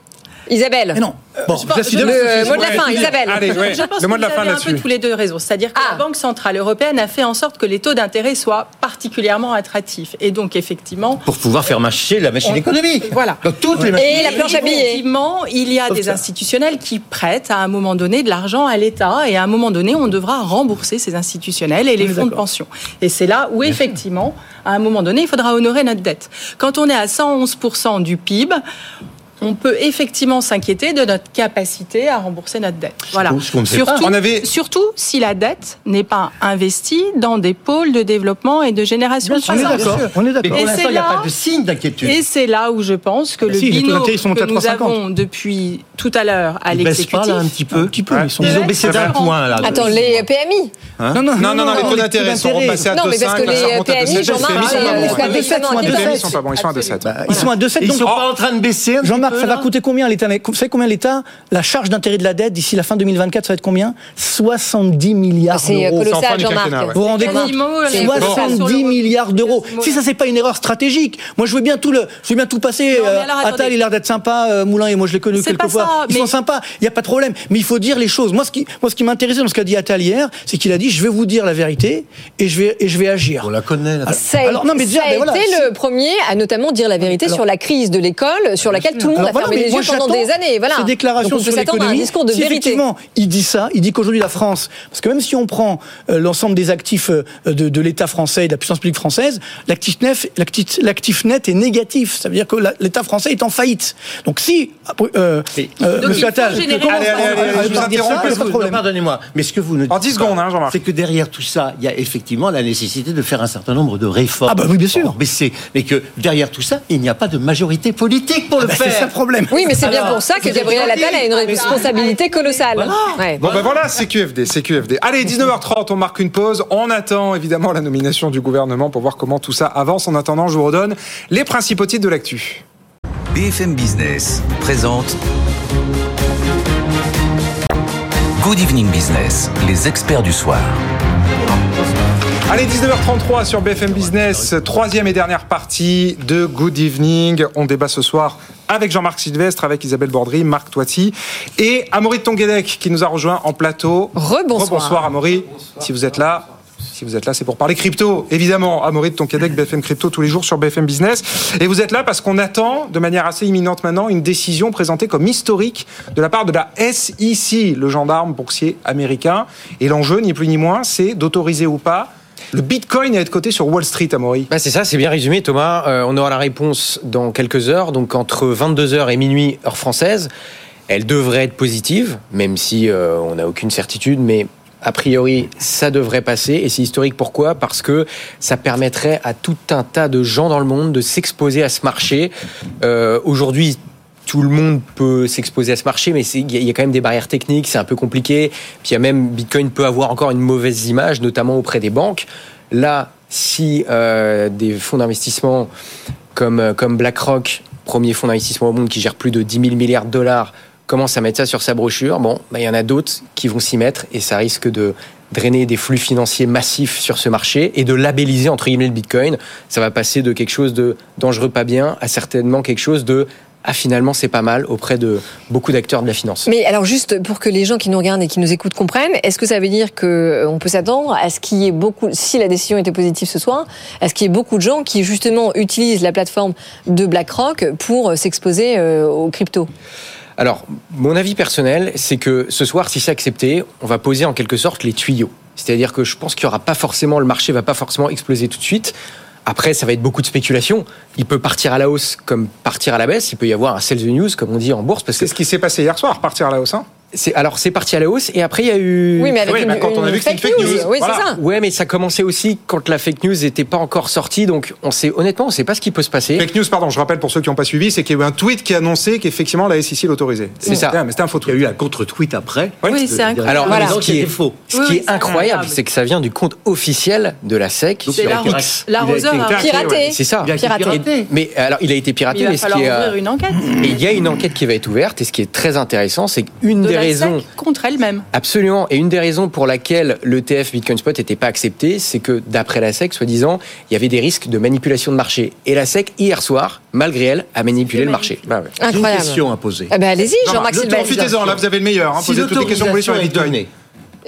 Isabelle. Mais non. Bon, Je pense- Le mot de la fin, Isabelle. Allez, ouais. Je pense le mot de la vous fin avez un là-dessus. peu tous les deux raisons. C'est-à-dire que Ah. la Banque Centrale Européenne a fait en sorte que les taux d'intérêt soient particulièrement attractifs. Et donc, effectivement, Pour pouvoir faire marcher la machine On- économique. Voilà. Donc toutes les Et machines. la planche à billets. Effectivement, il y a Sauf des ça. institutionnels qui prêtent à un moment donné de l'argent à l'État et à un moment donné, on devra rembourser ces institutionnels et les fonds de pension. Et c'est là où, effectivement, à un moment donné, il faudra honorer notre dette. Quand on est à 111% du PIB, on peut effectivement s'inquiéter de notre capacité à rembourser notre dette. Voilà. Surtout, On avait- surtout si la dette n'est pas investie dans des pôles de développement et de génération de On est croissance. d'accord. On est Mais d'accord. Et c'est il n'y a là- pas de signe d'inquiétude. Et c'est là où je pense que Bah le si, les taux binôme d'intérêt sont montés que à nous 3,50. avons depuis tout à l'heure à Ils baissent pas l'exécutif. là un petit peu. Un petit peu, Ouais. ils sont. Ils ont baissé d'un point là. Attends, les PMI. Non, non, Non, non, non, les taux d'intérêt sont repassés à Non, mais parce 2,5. que les PMI, 2,7. Jean-Marc, de ils sont à 2,7. Bah, Ils sont à 2,7 Ils donc. sont pas en train de baisser un petit Jean-Marc, ça va coûter combien l'État Vous savez combien l'État La charge d'intérêt de la dette d'ici la fin 2024, ça va être combien? 70 milliards C'est d'euros. C'est colossal, Jean-Marc. Vous vous rendez compte? Quasiment, C'est les- colossal. sur le 70 revenu. milliards d'euros. Si ça c'est pas une erreur stratégique, moi je veux bien tout le, je veux bien tout passer. Non, euh, alors, Attal, il a l'air d'être sympa, euh, Moulin et moi je l'ai connu C'est quelques pas fois. ça, Ils mais- sont sympas, il y a pas de problème. Mais il faut dire les choses. Moi ce qui, moi ce qui m'intéressait dans ce qu'a dit Attal hier, c'est qu'il a dit je vais vous dire la vérité et je vais et je vais agir. On la connaît. là. Ça a, Alors, non, mais ça déjà, a mais voilà, été le premier à notamment dire la vérité Alors- sur la crise de l'école, sur laquelle tout le monde Alors a voilà, fermé les yeux pendant des années. Voilà. Ces déclarations Donc on peut sur s'attendre à un l'économie. discours de si vérité. effectivement, il dit ça, il dit qu'aujourd'hui la France, parce que même si on prend euh, l'ensemble des actifs euh, de, de l'État français et de la puissance publique française, l'actif net, l'actif, l'actif net est négatif. Ça veut dire que l'État français est en faillite. Donc si, euh, euh, Donc, Monsieur Attal, Allez, allez, allez, je vous interromps. Pardonnez-moi, mais ce que vous ne En dites 10 pas, secondes, hein, Jean-Marc. C'est que derrière tout ça, il y a effectivement la nécessité de faire un certain nombre de réformes. Ah bah oui, bien sûr. pour baisser. mais que derrière tout ça, il n'y a pas de majorité politique pour le Bah, faire. Problème. Oui, mais c'est bien pour ça que Gabriel. Attal a une responsabilité colossale. Ouais. Bon ben voilà, c'est QFD, c'est QFD. Allez, 19h30, on marque une pause. On attend évidemment la nomination du gouvernement pour voir comment tout ça avance. En attendant, je vous redonne les principaux titres de l'actu. BFM Business présente Good Evening Business, les experts du soir. Allez, 19h33 sur BFM Business, troisième et dernière partie de Good Evening. On débat ce soir avec Jean-Marc Sylvestre, avec Isabelle Bordry, Marc Toiti et Amaury de Tonguédec qui nous a rejoint en plateau. Rebonsoir. Rebonsoir Amaury, si vous êtes là. Si vous êtes là, c'est pour parler crypto, évidemment. Amaury de Tonquédec, BFM Crypto, tous les jours sur BFM Business. Et vous êtes là parce qu'on attend, de manière assez imminente maintenant, une décision présentée comme historique de la part de la SEC, le gendarme boursier américain. Et l'enjeu, ni plus ni moins, c'est d'autoriser ou pas le Bitcoin à être coté sur Wall Street, Amaury. Bah, c'est ça, c'est bien résumé, Thomas. Euh, on aura la réponse dans quelques heures, donc entre 22h et minuit, heure française. Elle devrait être positive, même si euh, on n'a aucune certitude, mais a priori, ça devrait passer. Et c'est historique pourquoi? Parce que ça permettrait à tout un tas de gens dans le monde de s'exposer à ce marché. Euh, Aujourd'hui, tout le monde peut s'exposer à ce marché, mais il y, a- quand même des barrières techniques, c'est un peu compliqué. Puis il y a même Bitcoin peut avoir encore une mauvaise image, notamment auprès des banques. Là, si euh, des fonds d'investissement comme, euh, comme BlackRock, premier fonds d'investissement au monde qui gère plus de 10 000 milliards de dollars, commence à mettre ça sur sa brochure, bon, bah, il y en a d'autres qui vont s'y mettre et ça risque de drainer des flux financiers massifs sur ce marché et de labelliser entre guillemets le Bitcoin. Ça va passer de quelque chose de dangereux pas bien à certainement quelque chose de ah finalement c'est pas mal auprès de beaucoup d'acteurs de la finance. Mais alors juste pour que les gens qui nous regardent et qui nous écoutent comprennent, est-ce que ça veut dire que euh, on peut s'attendre à ce qu'il y ait beaucoup, si la décision était positive ce soir, à ce qu'il y ait beaucoup de gens qui justement utilisent la plateforme de BlackRock pour euh, s'exposer euh, aux cryptos? Alors, mon avis personnel, c'est que ce soir, si c'est accepté, on va poser en quelque sorte les tuyaux. C'est-à-dire que je pense qu'il n'y aura pas forcément, le marché va pas forcément exploser tout de suite. Après, ça va être beaucoup de spéculation. Il peut partir à la hausse comme partir à la baisse. Il peut y avoir un sell the news, comme on dit en bourse. Que C'est ce qui s'est passé hier soir, partir à la hausse. hein. Alors c'est parti à la hausse et après il y a eu. Oui, mais avec Oui, une, bah, quand on a vu que c'est une fake fake news. news, Oui, voilà. c'est ça. Ouais, mais ça commençait aussi quand la fake news n'était pas encore sortie. Donc, on sait honnêtement, on sait pas ce qui peut se passer. Fake news, pardon, je rappelle pour ceux qui n'ont pas suivi, c'est qu'il y a eu un tweet qui annonçait qu'effectivement la SEC l'autorisait. C'est ça. Un- Mais c'était un faux Il y a tweet. eu un contre-tweet après. Oui, c'est incroyable. Alors, Voilà. ce Donc, qui est faux. Ce qui oui, est incroyable, c'est que ça vient du compte officiel de la SEC C'est sur la- X. l'arroseur Piraté. C'est ça. Il a été Piraté. Mais alors, il a été piraté, Il va mais ce falloir qui est, euh, ouvrir une enquête. et il y a une enquête qui va être ouverte, et ce qui est très intéressant, c'est qu'une De des des la raisons. Contre elle-même. Absolument. Et une des raisons pour laquelle l'ETF Bitcoin Spot n'était pas accepté, c'est que d'après la SEC, soi-disant, il y avait des risques de manipulation de marché. Et la SEC, hier soir, malgré elle, a manipulé le marché. Une Incroyable. question à poser. Ah ben, allez-y, Jean-Marc. Profitez-en, là, vous avez le meilleur. Hein, Si posez toutes les questions que vous voulez sur bitcoins. donnée,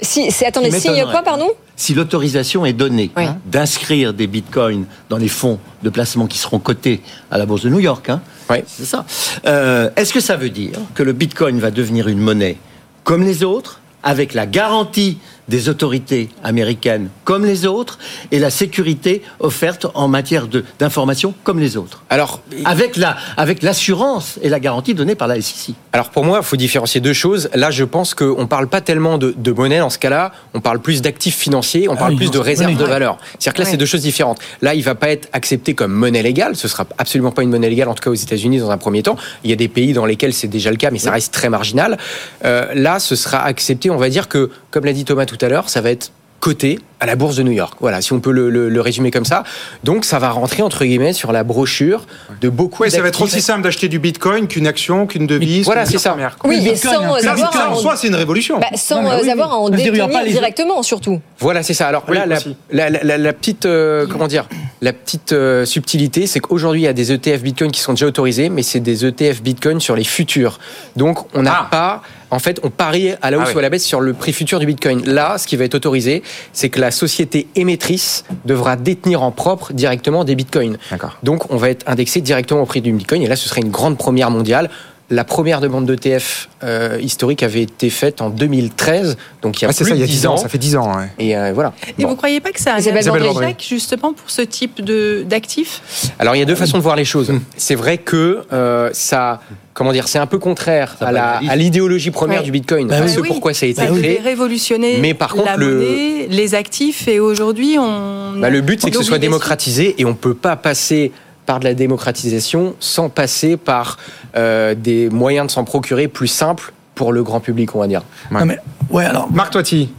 Si, c'est, attendez, Qui si, m'étonnerait. quoi, pardon? Si l'autorisation est donnée Oui. hein, d'inscrire des bitcoins dans les fonds de placement qui seront cotés à la bourse de New York, hein, c'est ça. Euh, Est-ce que ça veut dire que le bitcoin va devenir une monnaie comme les autres, avec la garantie des autorités américaines comme les autres, et la sécurité offerte en matière de- d'information comme les autres Alors, avec la avec l'assurance et la garantie donnée par la SEC. Alors pour moi, il faut différencier deux choses. Là, je pense qu'on ne parle pas tellement de, de monnaie dans ce cas-là, on parle plus d'actifs financiers, on parle oui, plus non, de réserves de valeur. C'est-à-dire que là, Ouais. c'est deux choses différentes. Là, il va pas être accepté comme monnaie légale, ce sera absolument pas une monnaie légale, en tout cas aux États-Unis dans un premier temps. Il y a des pays dans lesquels c'est déjà le cas, mais ça reste très marginal. Euh, là, ce sera accepté, on va dire que, comme l'a dit Thomas tout à l'heure, ça va être coté à la bourse de New York. Voilà, si on peut le, le- le résumer comme ça. Donc, ça va rentrer entre guillemets sur la brochure de beaucoup. Oui, ça va être aussi simple d'acheter du bitcoin qu'une action, qu'une devise. Voilà, c'est ça. première. Oui, mais Bitcoin, sans hein. euh, ça, en soi, c'est une révolution. bah, sans Non, mais euh, oui. avoir à en détenir pas les- directement, surtout. Voilà, c'est ça. Alors Oui, là, la, aussi. la- la- la- la petite, euh, comment dire, la petite euh, subtilité, c'est qu'aujourd'hui, il y a des ETF Bitcoin qui sont déjà autorisés, mais c'est des ETF Bitcoin sur les futurs. Donc, on n'a Ah. pas, en fait, on parie à la hausse Ah oui. ou à la baisse sur le prix futur du Bitcoin. Là, ce qui va être autorisé, c'est que la société émettrice devra détenir en propre directement des Bitcoins. Donc, on va être indexé directement au prix du Bitcoin. Et là, ce serait une grande première mondiale. La première demande d'ETF euh, historique avait été faite en 2013, donc il y a Ah, c'est plus ça, il y a de 10 ans. Ça fait 10 ans. ouais. Et euh, voilà. Et Bon. vous croyez pas que c'est un Isabelle échec justement pour ce type de d'actifs? Alors il y a deux façons de voir les choses. C'est vrai que euh, ça, comment dire, c'est un peu contraire Ça à la- banalise. à l'idéologie première Ouais. du Bitcoin. Bah ce oui. pourquoi ça a été Ça devait créé. révolutionner Mais par contre, la le- monnaie, les actifs, et aujourd'hui, on. Bah, le but c'est que ce soit démocratisé et on peut pas passer par de la démocratisation sans passer par euh, des moyens de s'en procurer plus simples pour le grand public, on va dire. Non, mais, ouais, alors, Marc Toiti.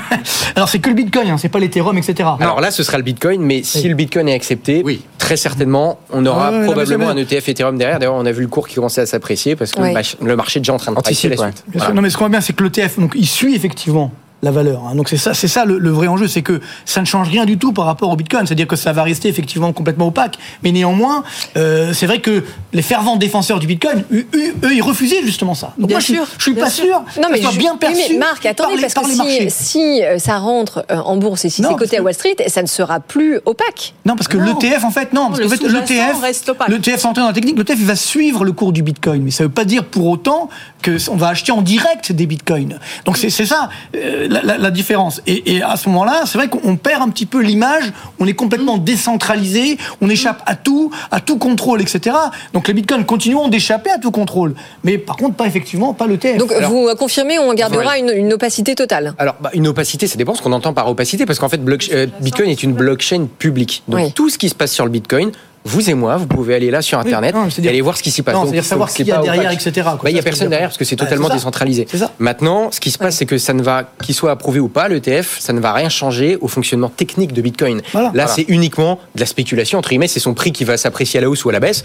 alors c'est que le Bitcoin, hein, c'est pas l'Ethereum, etc. Alors là, ce sera le Bitcoin, mais si le Bitcoin est accepté, Oui. très certainement, on aura Ah ouais, probablement un. ETF Ethereum derrière. D'ailleurs, on a vu le cours qui commençait à s'apprécier parce que Ouais. le marché est déjà en train de pricer Anticipe, la ouais. suite. Voilà. Non, mais ce qu'on voit bien, c'est que l'ETF, donc, il suit effectivement la valeur. hein. Donc c'est ça, c'est ça le, le vrai enjeu, c'est que ça ne change rien du tout par rapport au Bitcoin. C'est-à-dire que ça va rester effectivement complètement opaque. Mais néanmoins, euh, c'est vrai que les fervents défenseurs du Bitcoin, eux, ils refusaient justement ça. Donc Bien moi, je suis- sûr, je suis bien pas sûr. sûr Non, que mais, je- bien perçu mais Marc, par attendez, les- parce par les que si, si euh, ça rentre euh, en bourse et si c'est coté à que- Wall Street, ça ne sera plus opaque. Non, parce que l'ETF, en fait, non. Parce Le qu'en fait, l'ETF, reste opaque. l'ETF, sans entrer dans la technique, l'ETF, il va suivre le cours du Bitcoin. Mais ça veut pas dire pour autant qu'on va acheter en direct des Bitcoins. Donc c'est c'est ça euh, la, la- la différence. Et, et à ce moment-là, c'est vrai qu'on perd un petit peu l'image. On est complètement Mm. décentralisé. On échappe à tout, à tout contrôle, etc. Donc les Bitcoins continueront d'échapper à tout contrôle. Mais par contre, pas effectivement, pas l'ETF. Donc vous confirmez, on gardera une, une opacité totale. Alors, bah, une opacité, ça dépend ce qu'on entend par opacité, parce qu'en fait, euh, Bitcoin est une blockchain publique. Donc, Oui. tout ce qui se passe sur le Bitcoin, vous et moi, vous pouvez aller là sur Oui, Internet non, et aller voir ce qui s'y passe. C'est-à-dire savoir donc, qui c'est y a derrière, opaque. etc.. Bah, Il n'y a personne derrière parce que c'est totalement décentralisé. Maintenant, ce qui se passe, c'est que ça ne va, qu'il soit approuvé ou pas, l'ETF, ça ne va rien changer au fonctionnement technique de Bitcoin. Voilà. Là, Voilà. c'est uniquement de la spéculation, entre guillemets, c'est son prix qui va s'apprécier à la hausse ou à la baisse.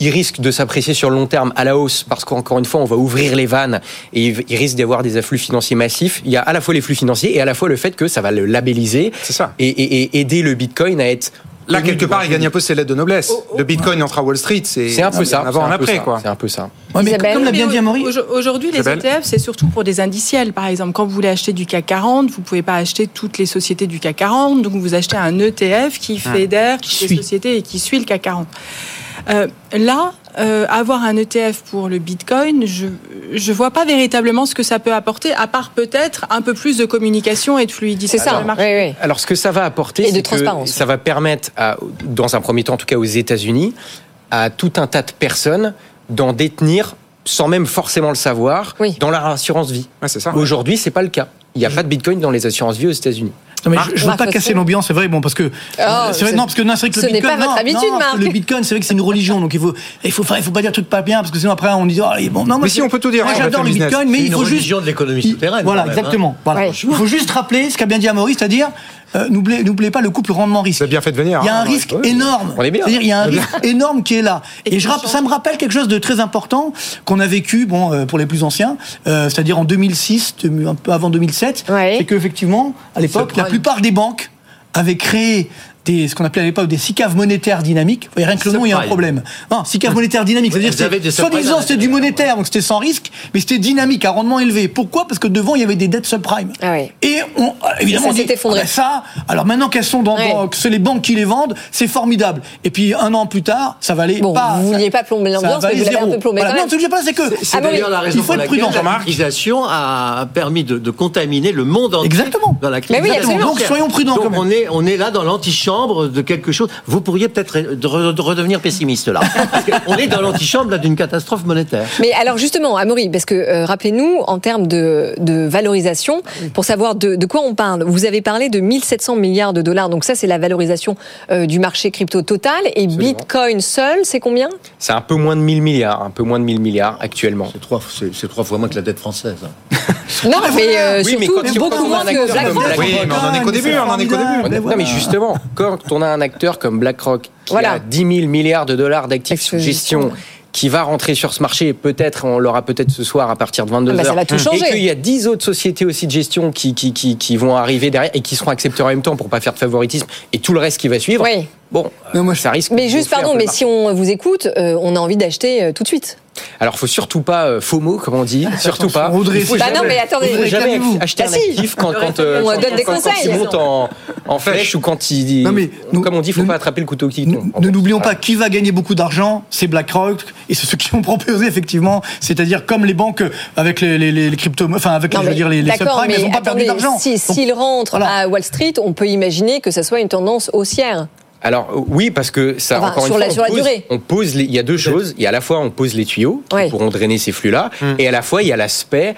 Il risque de s'apprécier sur le long terme à la hausse parce qu'encore une fois, on va ouvrir les vannes et il risque d'avoir des afflux financiers massifs. Il y a à la fois les flux financiers et à la fois le fait que ça va le labelliser et, et- et aider le Bitcoin à être Là, quelque part, il gagne un peu ses lettres de noblesse. Le bitcoin entre à Wall Street, c'est un peu ça. Avant, un peu après, ça, quoi. C'est un peu ça. Ouais, mais comme l'a bien dit Amaury, au- Aujourd'hui, les ETF, c'est surtout pour des indiciels. Par exemple, quand vous voulez acheter du CAC 40, vous pouvez pas acheter toutes les sociétés du CAC 40. Donc, vous achetez un ETF qui Ah, fédère toutes les sociétés et qui suit le CAC 40. Euh, là, euh, avoir un ETF pour le Bitcoin, je je vois pas véritablement ce que ça peut apporter, à part peut-être un peu plus de communication et de fluidité C'est ça, marché. oui, oui. Alors, ce que ça va apporter, Et de c'est que transparence. ça va permettre, à- dans un premier temps, en tout cas aux États-Unis, à tout un tas de personnes d'en détenir sans même forcément le savoir Oui. dans leur assurance vie. Aujourd'hui, c'est pas le cas. Il n'y a pas de Bitcoin dans les assurances vie aux États-Unis. Non, mais je, je veux Marc, pas casser l'ambiance, c'est vrai, bon, parce que c'est vrai, c'est- non, parce que non, c'est vrai que ce le n'est Bitcoin, pas votre non, habitude, non, Marc. Le Bitcoin, c'est vrai que c'est une religion, donc il faut, il faut, il faut pas dire truc pas bien, parce que sinon après on dit, oh, allez, bon, non, moi, Mais si, on peut tout dire Moi, j'adore le. Bitcoin, mais il faut juste. religion de l'économie il- souterraine, Voilà, hein. exactement. Voilà. Ouais. Il faut juste rappeler ce qu'a bien dit Amaury, c'est-à-dire euh, n'oubliez pas le couple rendement-risque. Vous avez bien fait de venir. Il y a hein, un ouais. risque Ouais. énorme. On est bien. C'est-à-dire il y a un risque énorme qui est là. Et je rapp- ça me rappelle quelque chose de très important qu'on a vécu, bon, euh, pour les plus anciens, euh, c'est-à-dire en 2006, demi- un peu avant 2007, c'est qu'effectivement, à l'époque, la plupart des banques avaient créé des, ce qu'on appelait à l'époque des SICAV monétaires dynamiques. Vous voyez, rien que le nom, il y a un problème. Non, SICAV monétaire dynamique, c'est-à-dire que c'est- subprimes soi-disant c'était du monétaire, donc c'était sans risque, mais c'était dynamique, à rendement élevé. Pourquoi? Parce que devant, il y avait des dettes subprime. Et on, évidemment, Ça on dit, s'est effondré. ah ben ça, alors maintenant qu'elles sont dans, dans- que c'est les banques qui les vendent, c'est formidable. Et puis un an plus tard, ça va aller Bon, pas. vous vouliez pas plomber l'ambiance, mais vous l'avez un peu plombé Voilà. quand Non, même. ce que je pas, c'est que C'est Ah, oui. d'ailleurs la raison il faut pour être laquelle crisisation a permis de, de contaminer le monde entier Exactement. dans la crise. Oui. Donc, soyons prudents Donc quand même. on est on est là dans l'antichambre de quelque chose. Vous pourriez peut-être re- de re- de redevenir pessimiste là. Parce qu'on est dans l'antichambre là, d'une catastrophe monétaire. Mais alors justement, Amaury, parce que euh, rappelez-nous, en termes de, de valorisation, pour savoir de, de quoi on parle, vous avez parlé de 1700 milliards de dollars, donc ça c'est la valorisation euh, du marché crypto total, et Bitcoin seul, c'est combien? C'est un peu moins de 1000 milliards, un peu moins de 1000 milliards actuellement. C'est trois, fois moins que la dette française. hein. Non, mais euh, Oui, mais surtout beaucoup on moins que. BlackRock- Oui, mais on en est qu'au début, on en est qu'au début. Non, mais justement, quand on a un acteur comme BlackRock qui Voilà. a 10 000 milliards de dollars d'actifs sous gestion, qui va rentrer sur ce marché, et peut-être, on l'aura peut-être ce soir à partir de 22h. Ah bah, ça va tout changer. Et qu'il y a 10 autres sociétés aussi de gestion qui, qui, qui, qui vont arriver derrière et qui seront acceptées en même temps pour pas faire de favoritisme et tout le reste qui va suivre. Oui. Bon, ça risque. Mais juste, pardon, mais si on vous écoute, euh, on a envie d'acheter euh, tout de suite. Alors, faut surtout pas euh, FOMO, comme on dit, surtout pas. Audrey, Il faut Bah jamais- non, mais attendez. il faut jamais acheter Bah un si. actif quand, quand, euh, On quand- donne des quand- quand conseils. il monte en, en flèche ou quand il. Non, mais nous- comme on dit, il faut nous- pas attraper le couteau qui tombe. Ne n'oublions pas qui va gagner beaucoup d'argent, c'est BlackRock et c'est ceux qui ont proposé effectivement, c'est-à-dire comme les banques avec les, les, les cryptos, enfin avec Non, je veux dire les, subprimes, elles mais n'ont pas perdu attendez, d'argent. si- Donc, s'il rentre voilà. à Wall Street, on peut imaginer que ça soit une tendance haussière. Alors oui, parce que ça, Enfin, encore sur une la- fois, sur on la pose, durée. on pose les, il y a deux choses. Il y a à la fois on pose les tuyaux qui Oui. pourront drainer ces flux-là, et à la fois il y a l'aspect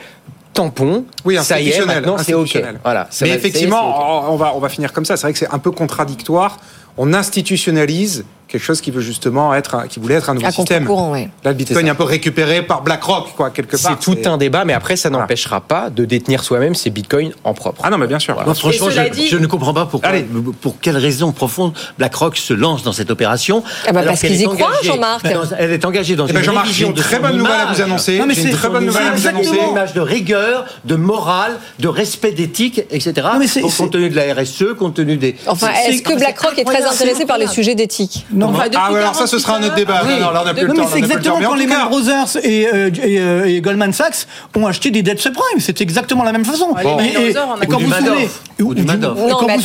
tampon. Oui, ça y est, institutionnel. maintenant c'est ok. Voilà. ça Mais va- est, effectivement, on va, on va finir comme ça. C'est vrai que c'est un peu contradictoire. On institutionnalise quelque chose qui veut justement être, un- qui voulait être un nouveau À système. contre-courant, ouais. Là, le Bitcoin C'est est un peu récupéré par BlackRock, quoi, quelque part. C'est tout un débat, mais après ça n'empêchera pas de détenir soi-même ses bitcoins en propre. Ah non, mais bien sûr. Moi, franchement, je, dit- je ne comprends pas pourquoi, Allez. pour quelle raison profonde BlackRock se lance dans cette opération. Ah bah parce qu'ils y croient, Jean-Marc. dans- elle est engagée dans Eh une ben, Jean-Marc, j'ai une très bonne nouvelle à image. vous annoncer. Non, mais J'ai une c'est- très bonne c'est nouvelle à vous annoncer. une image de rigueur, de morale, de respect d'éthique, etc. Non, mais c'est- compte c'est- tenu de la RSE, compte tenu des. Enfin, c'est- est-ce que c'est BlackRock est très incroyable, intéressé par les sujets d'éthique Non, Enfin, Ah ouais, alors ça, ce sera un autre débat. Oui. Non, non, là, on n'a plus le Non, temps. mais c'est le exactement quand Lehman cas- Brothers et, euh, et, euh, et Goldman Sachs ont acheté des dettes subprimes. C'est exactement la même façon. Les Et- et- et quand vous souvenez, Madoff. Ou du Madoff. et Non, mais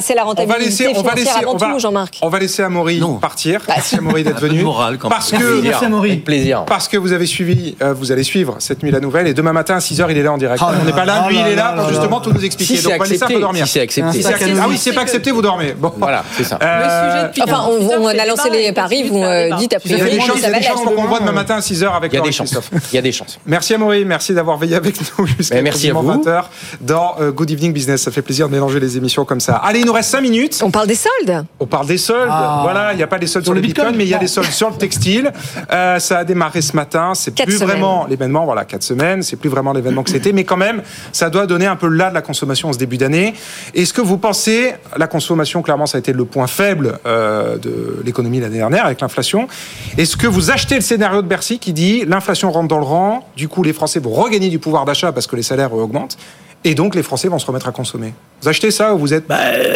c'est la, la On va rentabilité laisser, on va financière laisser, avant on va, tout, Jean-Marc. on va laisser Amaury Non. partir. Bah, Merci Amaury d'être venu. Parce que, Merci, Amaury. Avec plaisir. parce que vous avez suivi, euh, vous allez suivre cette nuit la nouvelle et demain matin à 6h il est là en direct. Ah on n'est pas là, lui il est là pour justement tout nous expliquer. Si Donc c'est on va laisser un peu dormir. si c'est accepté. Si c'est accepté. Ah oui, c'est pas accepté, vous dormez. Bon. Voilà, c'est ça. Euh, Le sujet Enfin, on, 48 on a lancé les paris, vous euh, dites a Il y a priori des chances, il y ça a va des qu'on voit demain matin à 6h avec Il y a des chances. Il y a des chances. Merci Amaury, merci d'avoir veillé avec nous jusqu'à Mais merci à quasiment vous. 20h dans euh, Good Evening Business. Ça fait plaisir de mélanger les émissions comme ça. Allez, il nous reste 5 minutes. On parle des soldes. On parle des soldes. Ah. Voilà, il n'y a pas les soldes sur, Sur le Bitcoin, Bitcoin mais il y a des soldes sur le textile. Euh, ça a démarré ce matin. C'est plus semaines. vraiment l'événement. Voilà, 4 semaines. C'est plus vraiment l'événement que c'était. Mais quand même, ça doit donner un peu là de la consommation en ce début d'année. Est-ce que vous pensez, la consommation, clairement, ça a été le point faible euh, de l'économie l'année dernière avec l'inflation. Est-ce que vous achetez le scénario de Bercy qui dit l'inflation rentre dans le rang, du coup les Français vont regagner du pouvoir d'achat parce que les salaires euh, augmentent et donc les Français vont se remettre à consommer? Vous achetez ça ou vous êtes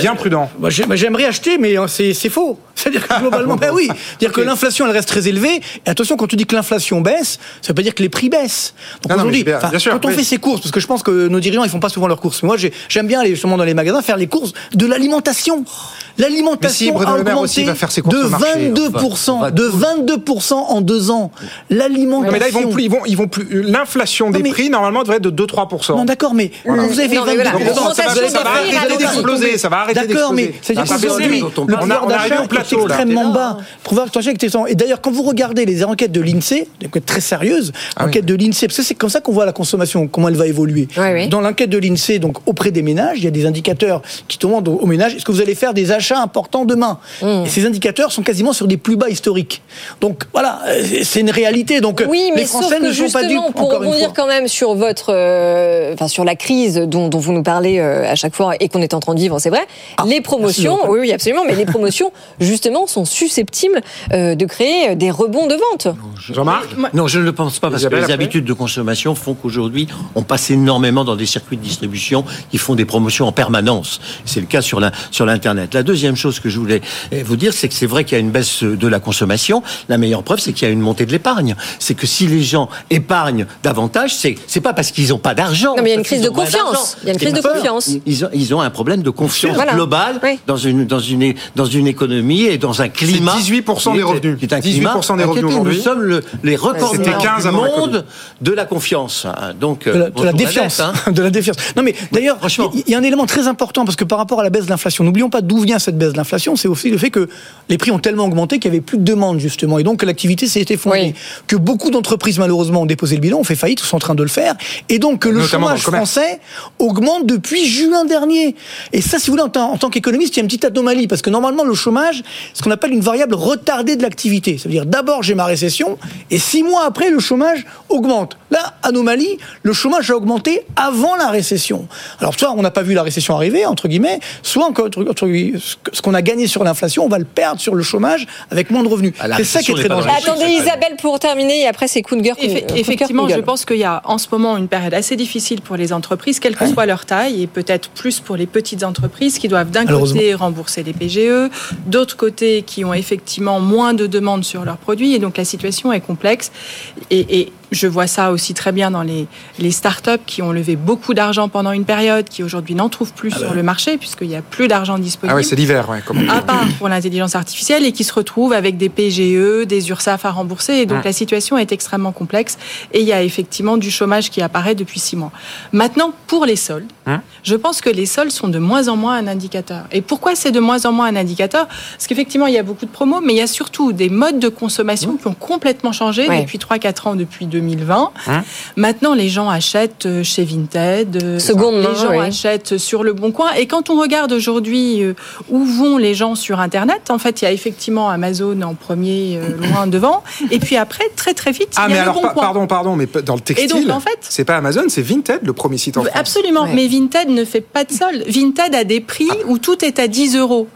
bien prudent? Moi, j'ai- moi, J'aimerais acheter, mais euh, c'est faux. C'est-à-dire que globalement, ben oui. C'est-à-dire que l'inflation, elle reste très élevée. Et attention, quand tu dis que l'inflation baisse, ça veut pas dire que les prix baissent. Donc aujourd'hui, bien- bien quand on oui. fait ses courses, parce que je pense que nos dirigeants, ils font pas souvent leurs courses. Moi, j'ai- j'aime bien aller justement dans les magasins faire les courses de l'alimentation. L'alimentation si, a augmenté va faire ses de au marché. 22%, de 22% en deux ans. L'alimentation. Mais là, ils vont plus, ils vont, ils vont plus. L'inflation des prix, normalement, devrait être de 2-3%. Non, d'accord, mais Voilà. vous avez fait Non, mais 22%. voilà, des pas prix faire ralentit. d'exploser, ça va arrêter D'accord, mais Ça va qu'aujourd'hui, baisser, le mais on a- pouvoir d'achat est extrêmement bas. Et d'ailleurs, quand vous regardez les enquêtes de l'INSEE, des enquêtes très sérieuses, Ah enquêtes de l'INSEE, parce que c'est comme ça qu'on voit la consommation, comment elle va évoluer. Dans l'enquête de l'INSEE, donc auprès des ménages, il y a des indicateurs qui demandent aux ménages est-ce que vous allez faire des achats d'achat important demain. Hmm. Et ces indicateurs sont quasiment sur des plus bas historiques. Donc voilà, c'est une réalité. Donc Oui, mais les Français ne sont pas dupes. pour rebondir quand même sur votre, euh, enfin sur la crise dont, dont vous nous parlez euh, à chaque fois et qu'on est en train de vivre, c'est vrai. les promotions, oui, oui, absolument, mais les promotions justement sont susceptibles euh, de créer des rebonds de vente. Jean-Marc Non, je ne le pense pas parce Isabelle, que les après habitudes de consommation font qu'aujourd'hui, on passe énormément dans des circuits de distribution qui font des promotions en permanence. C'est le cas sur la, sur l'internet. La deuxième chose que je voulais eh, vous dire, c'est que c'est vrai qu'il y a une baisse de la consommation. La meilleure preuve, c'est qu'il y a une montée de l'épargne. C'est que si les gens épargnent davantage, c'est c'est pas parce qu'ils n'ont pas d'argent. Non, mais il y a une crise de confiance. d'argent. Il y a une C'est crise de peur. confiance. Ils ont, ils ont un problème de confiance Voilà. globale Oui. dans une dans une dans une économie et dans un climat. 18% qui des est- revenus. qui est un 18% climat des revenus aujourd'hui. Nous sommes le- les records C'était 15 du monde de la confiance. hein. Donc de la, de bon, la on défiance, hein. de la défiance. Non mais d'ailleurs, il y a un élément très important parce que par rapport à la baisse de l'inflation, n'oublions pas d'où vient cette baisse de l'inflation, c'est aussi le fait que les prix ont tellement augmenté qu'il y avait plus de demande justement et donc que l'activité s'est effondrée, que beaucoup d'entreprises malheureusement ont déposé le bilan, ont fait faillite, ou sont en train de le faire, et donc que le Notamment le chômage commerce. français augmente depuis juin dernier. Et ça, si vous voulez, en tant, en tant qu'économiste, il y a une petite anomalie parce que normalement le chômage, c'est ce qu'on appelle une variable retardée de l'activité. Ça veut dire d'abord j'ai ma récession et six mois après le chômage augmente. Là, anomalie, le chômage a augmenté avant la récession. Alors soit on n'a pas vu la récession arriver entre guillemets, soit encore entre- entre- ce qu'on a gagné sur l'inflation, on va le perdre sur le chômage avec moins de revenus. Ah, C'est ça qui est très dangereux. Attendez Isabelle pour terminer et après c'est coup de gueule. Effectivement, je pense qu'il y a en ce moment une période assez difficile pour les entreprises, quelle que soit leur taille, et peut-être plus pour les petites entreprises qui doivent d'un côté rembourser les PGE, d'autre côté qui ont effectivement moins de demandes sur leurs produits, et donc la situation est complexe. Et, et je vois ça aussi très bien dans les, les startups qui ont levé beaucoup d'argent pendant une période, qui aujourd'hui n'en trouvent plus sur le marché, puisqu'il n'y a plus d'argent disponible Ah ouais, c'est l'hiver, ouais. Comme... à part pour l'intelligence artificielle et qui se retrouvent avec des PGE, des URSAF à rembourser. Et donc Ouais. la situation est extrêmement complexe et il y a effectivement du chômage qui apparaît depuis six mois. Maintenant, pour les soldes, Hein je pense que les soldes sont de moins en moins un indicateur. Et pourquoi c'est de moins en moins un indicateur? Parce qu'effectivement, il y a beaucoup de promos, mais il y a surtout des modes de consommation qui ont complètement changé Ouais. depuis 3-4 ans, depuis 2020. Hein Maintenant, les gens achètent euh, chez Vinted, euh, Seconde les main, gens oui. achètent sur le bon coin. Et quand on regarde aujourd'hui euh, où vont les gens sur Internet, en fait, il y a effectivement Amazon en premier, loin devant. Et puis après, très très vite, Ah, il y mais a alors, le bon pa- coin. pardon, pardon, mais dans le textile, donc, en fait- c'est pas Amazon, c'est Vinted, le premier site en France. Absolument, Ouais. mais Vinted ne fait pas de solde. Vinted a des prix où tout est à 10 euros.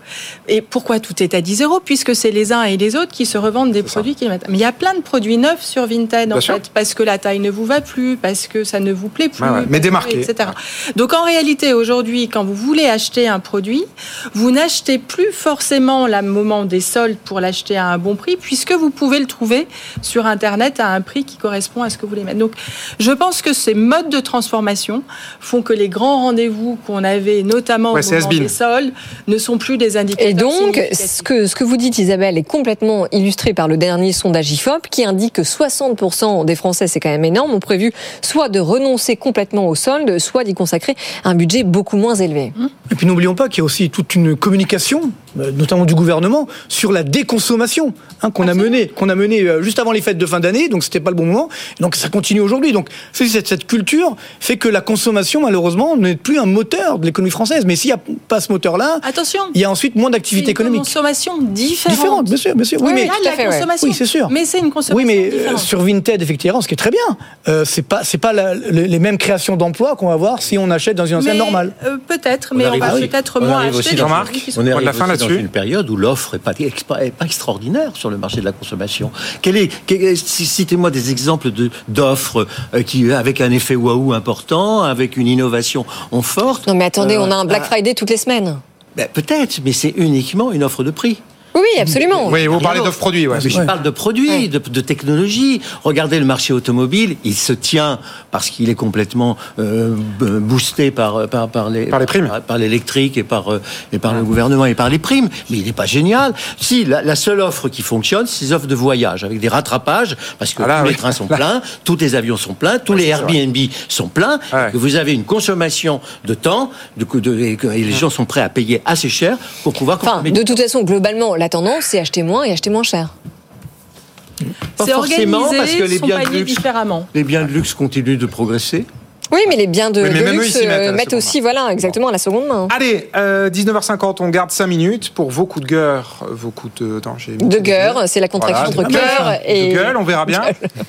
Et pourquoi tout est à 10 euros? Puisque c'est les uns et les autres qui se revendent des produits qu'ils mettent. Mais il y a plein de produits neufs sur Vinted, en sûr. fait, parce que la taille ne vous va plus, parce que ça ne vous plaît plus. Ouais, mais démarqué. Etc. Donc en réalité, aujourd'hui, quand vous voulez acheter un produit, vous n'achetez plus forcément le moment des soldes pour l'acheter à un bon prix, puisque vous pouvez le trouver sur Internet à un prix qui correspond à ce que vous voulez mettre. Donc je pense que ces modes de transformation font que les grands rendez-vous qu'on avait, notamment Ouais, au moment des soldes, ne sont plus des indicateurs Et donc, ce que, ce que vous dites, Isabelle, est complètement illustré par le dernier sondage IFOP qui indique que 60% des Français, c'est quand même énorme, ont prévu soit de renoncer complètement au solde, soit d'y consacrer un budget beaucoup moins élevé. Et puis n'oublions pas qu'il y a aussi toute une communication, notamment du gouvernement, sur la déconsommation hein, qu'on a menée, qu'on a menée euh, juste avant les fêtes de fin d'année, donc c'était pas le bon moment. Donc ça continue aujourd'hui. Donc cette, cette culture fait que la consommation, malheureusement, n'est plus un moteur de l'économie française. Mais s'il n'y a pas ce moteur-là, Attention, il y a ensuite moins d'activité une économique. consommation différente. Différente, bien sûr, bien sûr. Oui, mais là, à la fait, ouais. consommation. Oui, c'est sûr. Mais c'est une consommation oui, mais euh, différente. sur Vinted, effectivement, ce qui est très bien, euh, c'est pas c'est pas la- les mêmes créations d'emplois qu'on va voir si on achète dans une enseigne Mais, normale. euh, peut-être, mais on, va peut-être on moins arrive acheter des On est arrivé la fin aussi dans une période où l'offre n'est pas, expa- est pas extraordinaire sur le marché de la consommation. Quel est, quel- citez-moi des exemples de- d'offres euh, qui, avec un effet waouh important, avec une innovation en forte. Non mais attendez, Euh, on a un Black ah, Friday toutes les semaines. ben, Peut-être, mais c'est uniquement une offre de prix. Oui, absolument. Oui, vous parlez d'offres produits, ouais. Mais je parle de produits, de, de technologie. Regardez le marché automobile, il se tient parce qu'il est complètement euh, boosté par, par, par les Par les primes. par, par l'électrique et par euh, et par le gouvernement et par les primes. Mais il n'est pas génial. Si la, la seule offre qui fonctionne, c'est les offres de voyage avec des rattrapages parce que Ah là, tous oui. les trains sont pleins, tous les avions sont pleins, tous Ouais, les vrai. Airbnb sont pleins. Ouais. Que vous avez une consommation de temps, du coup, de, et, les gens sont prêts à payer assez cher pour pouvoir Enfin, de toute façon, globalement, la tendance, c'est acheter moins et acheter moins cher. Pas C'est forcément, organisé parce que les biens de luxe- différemment. Les biens de luxe continuent de progresser. Oui, mais les biens de, Oui, mais de même eux, luxe mettent la euh, mettent aussi, voilà, exactement, à la seconde main. Allez, euh, 19h50, on garde 5 minutes pour vos coups de gueule. euh, Vos coups de. J'ai- De gueule, c'est la contraction Voilà, entre de cœur gueule, et. De gueule, on verra bien.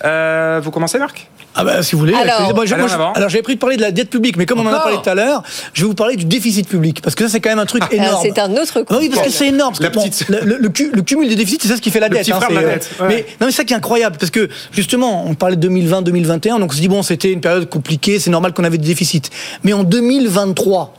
Euh, vous commencez, Marc? Ah bah si vous voulez. Alors-. Moi, je- moi, je- j'avais pris de parler de la dette publique, mais comme on en a parlé tout à l'heure, je vais vous parler du déficit public parce que ça c'est quand même un truc Ah, énorme. c'est un autre coup. Ah oui, parce que c'est énorme. parce que, petite- le, le- le cu- le cumul des déficits, c'est ça ce qui fait la Le dette. frère de c'est, la euh, dette, ouais. Mais non, mais ça qui est incroyable, parce que justement, on parlait de 2020-2021, donc on se dit bon, c'était une période compliquée, c'est normal qu'on avait des déficits. Mais en 2023.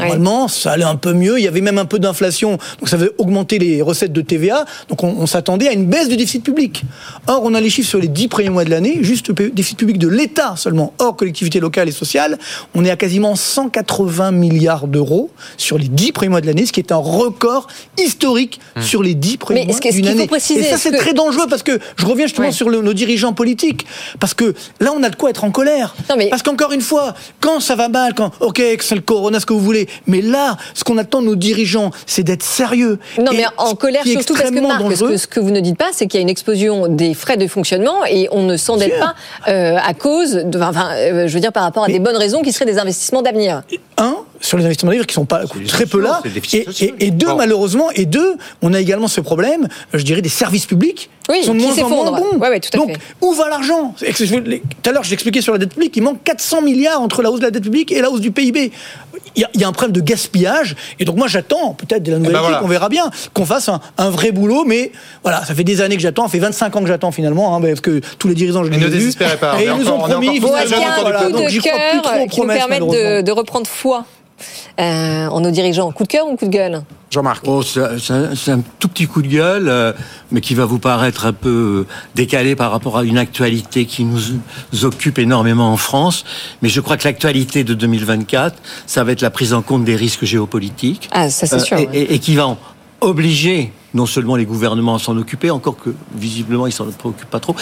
Normalement, ça allait un peu mieux. Il y avait même un peu d'inflation, donc ça avait augmenté les recettes de TVA. Donc on, on s'attendait à une baisse du déficit public. Or, on a les chiffres sur les dix premiers mois de l'année, juste le déficit public de l'État seulement, hors collectivité locale et sociale. On est à quasiment 180 milliards d'euros sur les dix premiers mois de l'année, ce qui est un record historique sur les dix premiers Mais mois ce que- ce d'une qu'il faut année. préciser, et ça, est-ce c'est que- très dangereux parce que je reviens justement Ouais. sur le- nos dirigeants politiques. Parce que là, on a de quoi être en colère. Non, mais- Parce qu'encore une fois, quand ça va mal, quand, ok, c'est le corona, ce que vous voulez, mais là, ce qu'on attend de nos dirigeants, c'est d'être sérieux. Non, Et mais en colère surtout parce que, Marc, ce dangereux- que, ce que vous ne dites pas, c'est qu'il y a une explosion des frais de fonctionnement et on ne s'endette pas euh, à cause, de, enfin, euh, je veux dire, par rapport à des bonnes raisons qui seraient des investissements d'avenir. un, sur les investissements d'avenir qui sont pas très peu là, et, social. et- et deux, malheureusement, et deux, on a également ce problème, je dirais, des services publics Oui, qui sont de moins en moins s'effondrent. bons. Ouais, ouais, tout à Donc, fait. où va l'argent Tout à l'heure, je l'expliquais sur la dette publique, il manque 400 milliards entre la hausse de la dette publique et la hausse du PIB. Il y a, il y a un problème de gaspillage, et donc moi j'attends, peut-être de la nouvelle ben équipe, voilà. on verra bien, qu'on fasse un, un vrai boulot, mais voilà, ça fait des années que j'attends, ça fait 25 ans que j'attends finalement, hein, parce que tous les dirigeants, je les ne ai vus, désespérez pas, on et ils nous ont promis, y a entendu un coup donc de j'y crois plus trop cœur aux qui nous promesses, permette de, malheureusement. de reprendre foi euh, en nos dirigeants Coup de cœur ou coup de gueule? Jean-Marc. Oh, c'est un, tout petit coup de gueule, euh, mais qui va vous paraître un peu euh, décalé par rapport à une actualité qui nous, nous occupe énormément en France. Mais je crois que l'actualité de 2024, ça va être la prise en compte des risques géopolitiques. Ah, ça c'est Euh, sûr. et, ouais. et- et qui va en obliger non seulement les gouvernements à s'en occuper, encore que visiblement ils s'en préoccupent pas trop,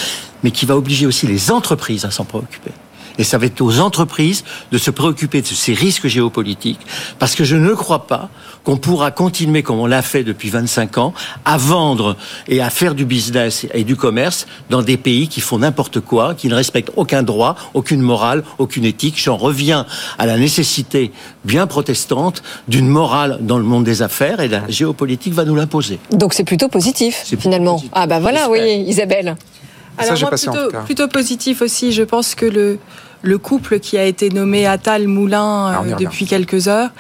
mais qui va obliger aussi les entreprises à s'en préoccuper. Et ça va être aux entreprises de se préoccuper de ces risques géopolitiques, parce que je ne crois pas qu'on pourra continuer comme on l'a fait depuis 25 ans, à vendre et à faire du business et du commerce dans des pays qui font n'importe quoi, qui ne respectent aucun droit, aucune morale, aucune éthique. J'en reviens à la nécessité bien protestante d'une morale dans le monde des affaires, et la géopolitique va nous l'imposer. Donc c'est plutôt positif finalement. positif. Ah bah voilà, oui. Isabelle. Alors moi, passé, plutôt, positif aussi. Je pense que le, le couple qui a été nommé Attal Moulin Ah, euh, depuis quelques heures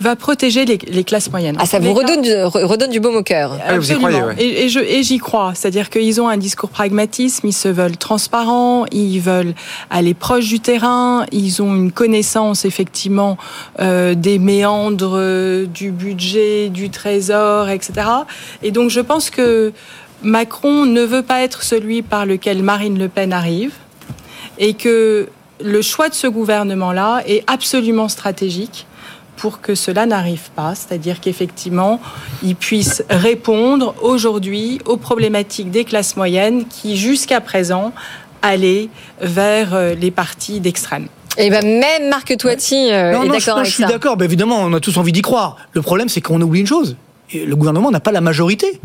va protéger les, les classes moyennes. Ah, ça vous redonne du, re- redonne du baume au cœur. Ah, vous y croyez, Absolument. ouais. Et, et je- et j'y crois. C'est-à-dire qu'ils ont un discours pragmatisme, ils se veulent transparents, ils veulent aller proche du terrain, ils ont une connaissance effectivement euh, des méandres euh, du budget, du trésor, etc. Et donc je pense que Macron ne veut pas être celui par lequel Marine Le Pen arrive et que le choix de ce gouvernement-là est absolument stratégique pour que cela n'arrive pas, c'est-à-dire qu'effectivement, il puisse répondre aujourd'hui aux problématiques des classes moyennes qui, jusqu'à présent, allaient vers euh, les partis d'extrême. Et ben même Marc Toiti euh, Non, est d'accord non, avec je suis d'accord. Ben, évidemment, on a tous envie d'y croire. Le problème, c'est qu'on oublie une chose. Le gouvernement n'a pas la majorité.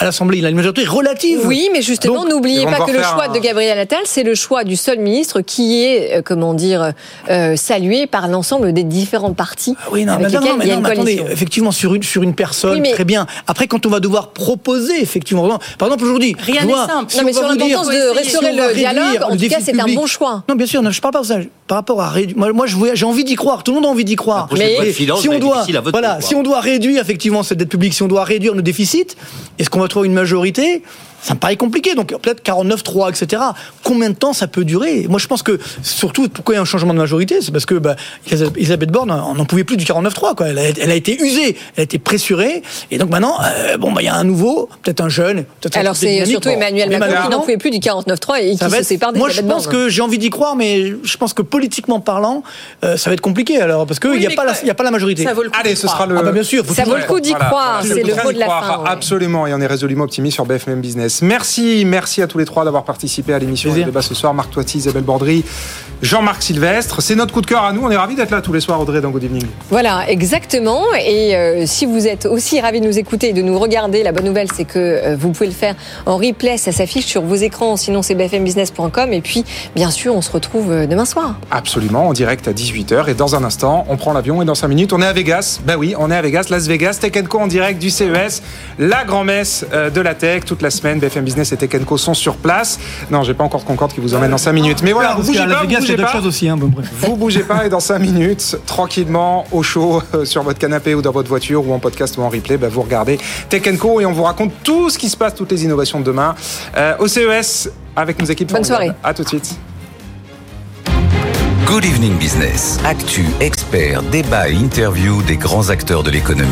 À l'Assemblée, il a une majorité relative. Oui, mais justement, n'oubliez pas que le choix un- de Gabriel Attal, c'est le choix du seul ministre qui est, euh, comment dire, euh, salué par l'ensemble des différents partis Ah Oui, non, avec mais non, non, mais il y a non, une mais attendez, effectivement, sur une, sur une personne, Oui, mais- très bien. Après, quand on va devoir proposer, effectivement, par exemple, aujourd'hui, Rien n'est simple. si Non, mais sur l'importance de restaurer le dialogue, en tout cas, c'est un bon choix. Non, bien sûr, non, je parle pas de ça. Par rapport à réduire. Moi, j'ai envie d'y croire. Tout le monde a envie d'y croire. Mais on doit, voilà, si on doit réduire effectivement cette dette publique, si on doit réduire nos déficits, est-ce qu'on va trouver une majorité ça me paraît compliqué, donc peut-être 49-3, etc. Combien de temps ça peut durer? Moi, je pense que, surtout, pourquoi il y a un changement de majorité? C'est parce que bah, Elisabeth Borne, on n'en pouvait plus du 49-3. Quoi. Elle, a, elle a été usée, elle a été pressurée, et donc maintenant, euh, bon, bah, il y a un nouveau, peut-être un jeune. peut-être un Alors c'est surtout Bon. Emmanuel Macron qui n'en pouvait plus du 49.3 et qui se être- sépare Moi, je pense que j'ai envie d'y croire, mais je pense que politiquement parlant, euh, ça va être compliqué alors, parce qu'il Oui, n'y a, pas la- y a pas la majorité. Ça vaut le coup Allez, ce sera le. Ah bah bien sûr, Ça vaut le coup d'y Voilà. croire, Voilà. c'est le mot y de la fin. Absolument, et on est résolument optimiste sur BFM Business. Business. Merci, merci à tous les trois d'avoir participé à l'émission et débat ce soir. Marc Toiti, Isabelle Bordry, Jean-Marc Sylvestre. C'est notre coup de cœur à nous. On est ravis d'être là tous les soirs, Audrey, dans Good Evening. Voilà, exactement. Et euh, si vous êtes aussi ravis de nous écouter et de nous regarder, la bonne nouvelle, c'est que euh, vous pouvez le faire en replay. Ça s'affiche sur vos écrans. Sinon, c'est bfmbusiness.com. Et puis, bien sûr, on se retrouve euh, demain soir. Absolument, en direct à 18h. Et dans un instant, on prend l'avion et dans 5 minutes, on est à Vegas. Ben oui, on est à Vegas, Las Vegas, Tech Co en direct du CES, la grand-messe de la tech. Toute la semaine, BFM Business et Tech Co sont sur place. Non, j'ai pas encore de Concorde qui vous emmène dans 5 minutes. Mais voilà, vous Parce bougez pas, vous bougez pas. choses aussi. Hein, bon, bref. Vous bougez pas et dans 5 minutes, tranquillement, au chaud, euh, sur votre canapé ou dans votre voiture ou en podcast ou en replay, bah, vous regardez Tech Co et on vous raconte tout ce qui se passe, toutes les innovations de demain euh, au CES avec nos équipes. Bonne soirée. À tout de suite. Good Evening Business. Actu, experts, débat et interview des grands acteurs de l'économie.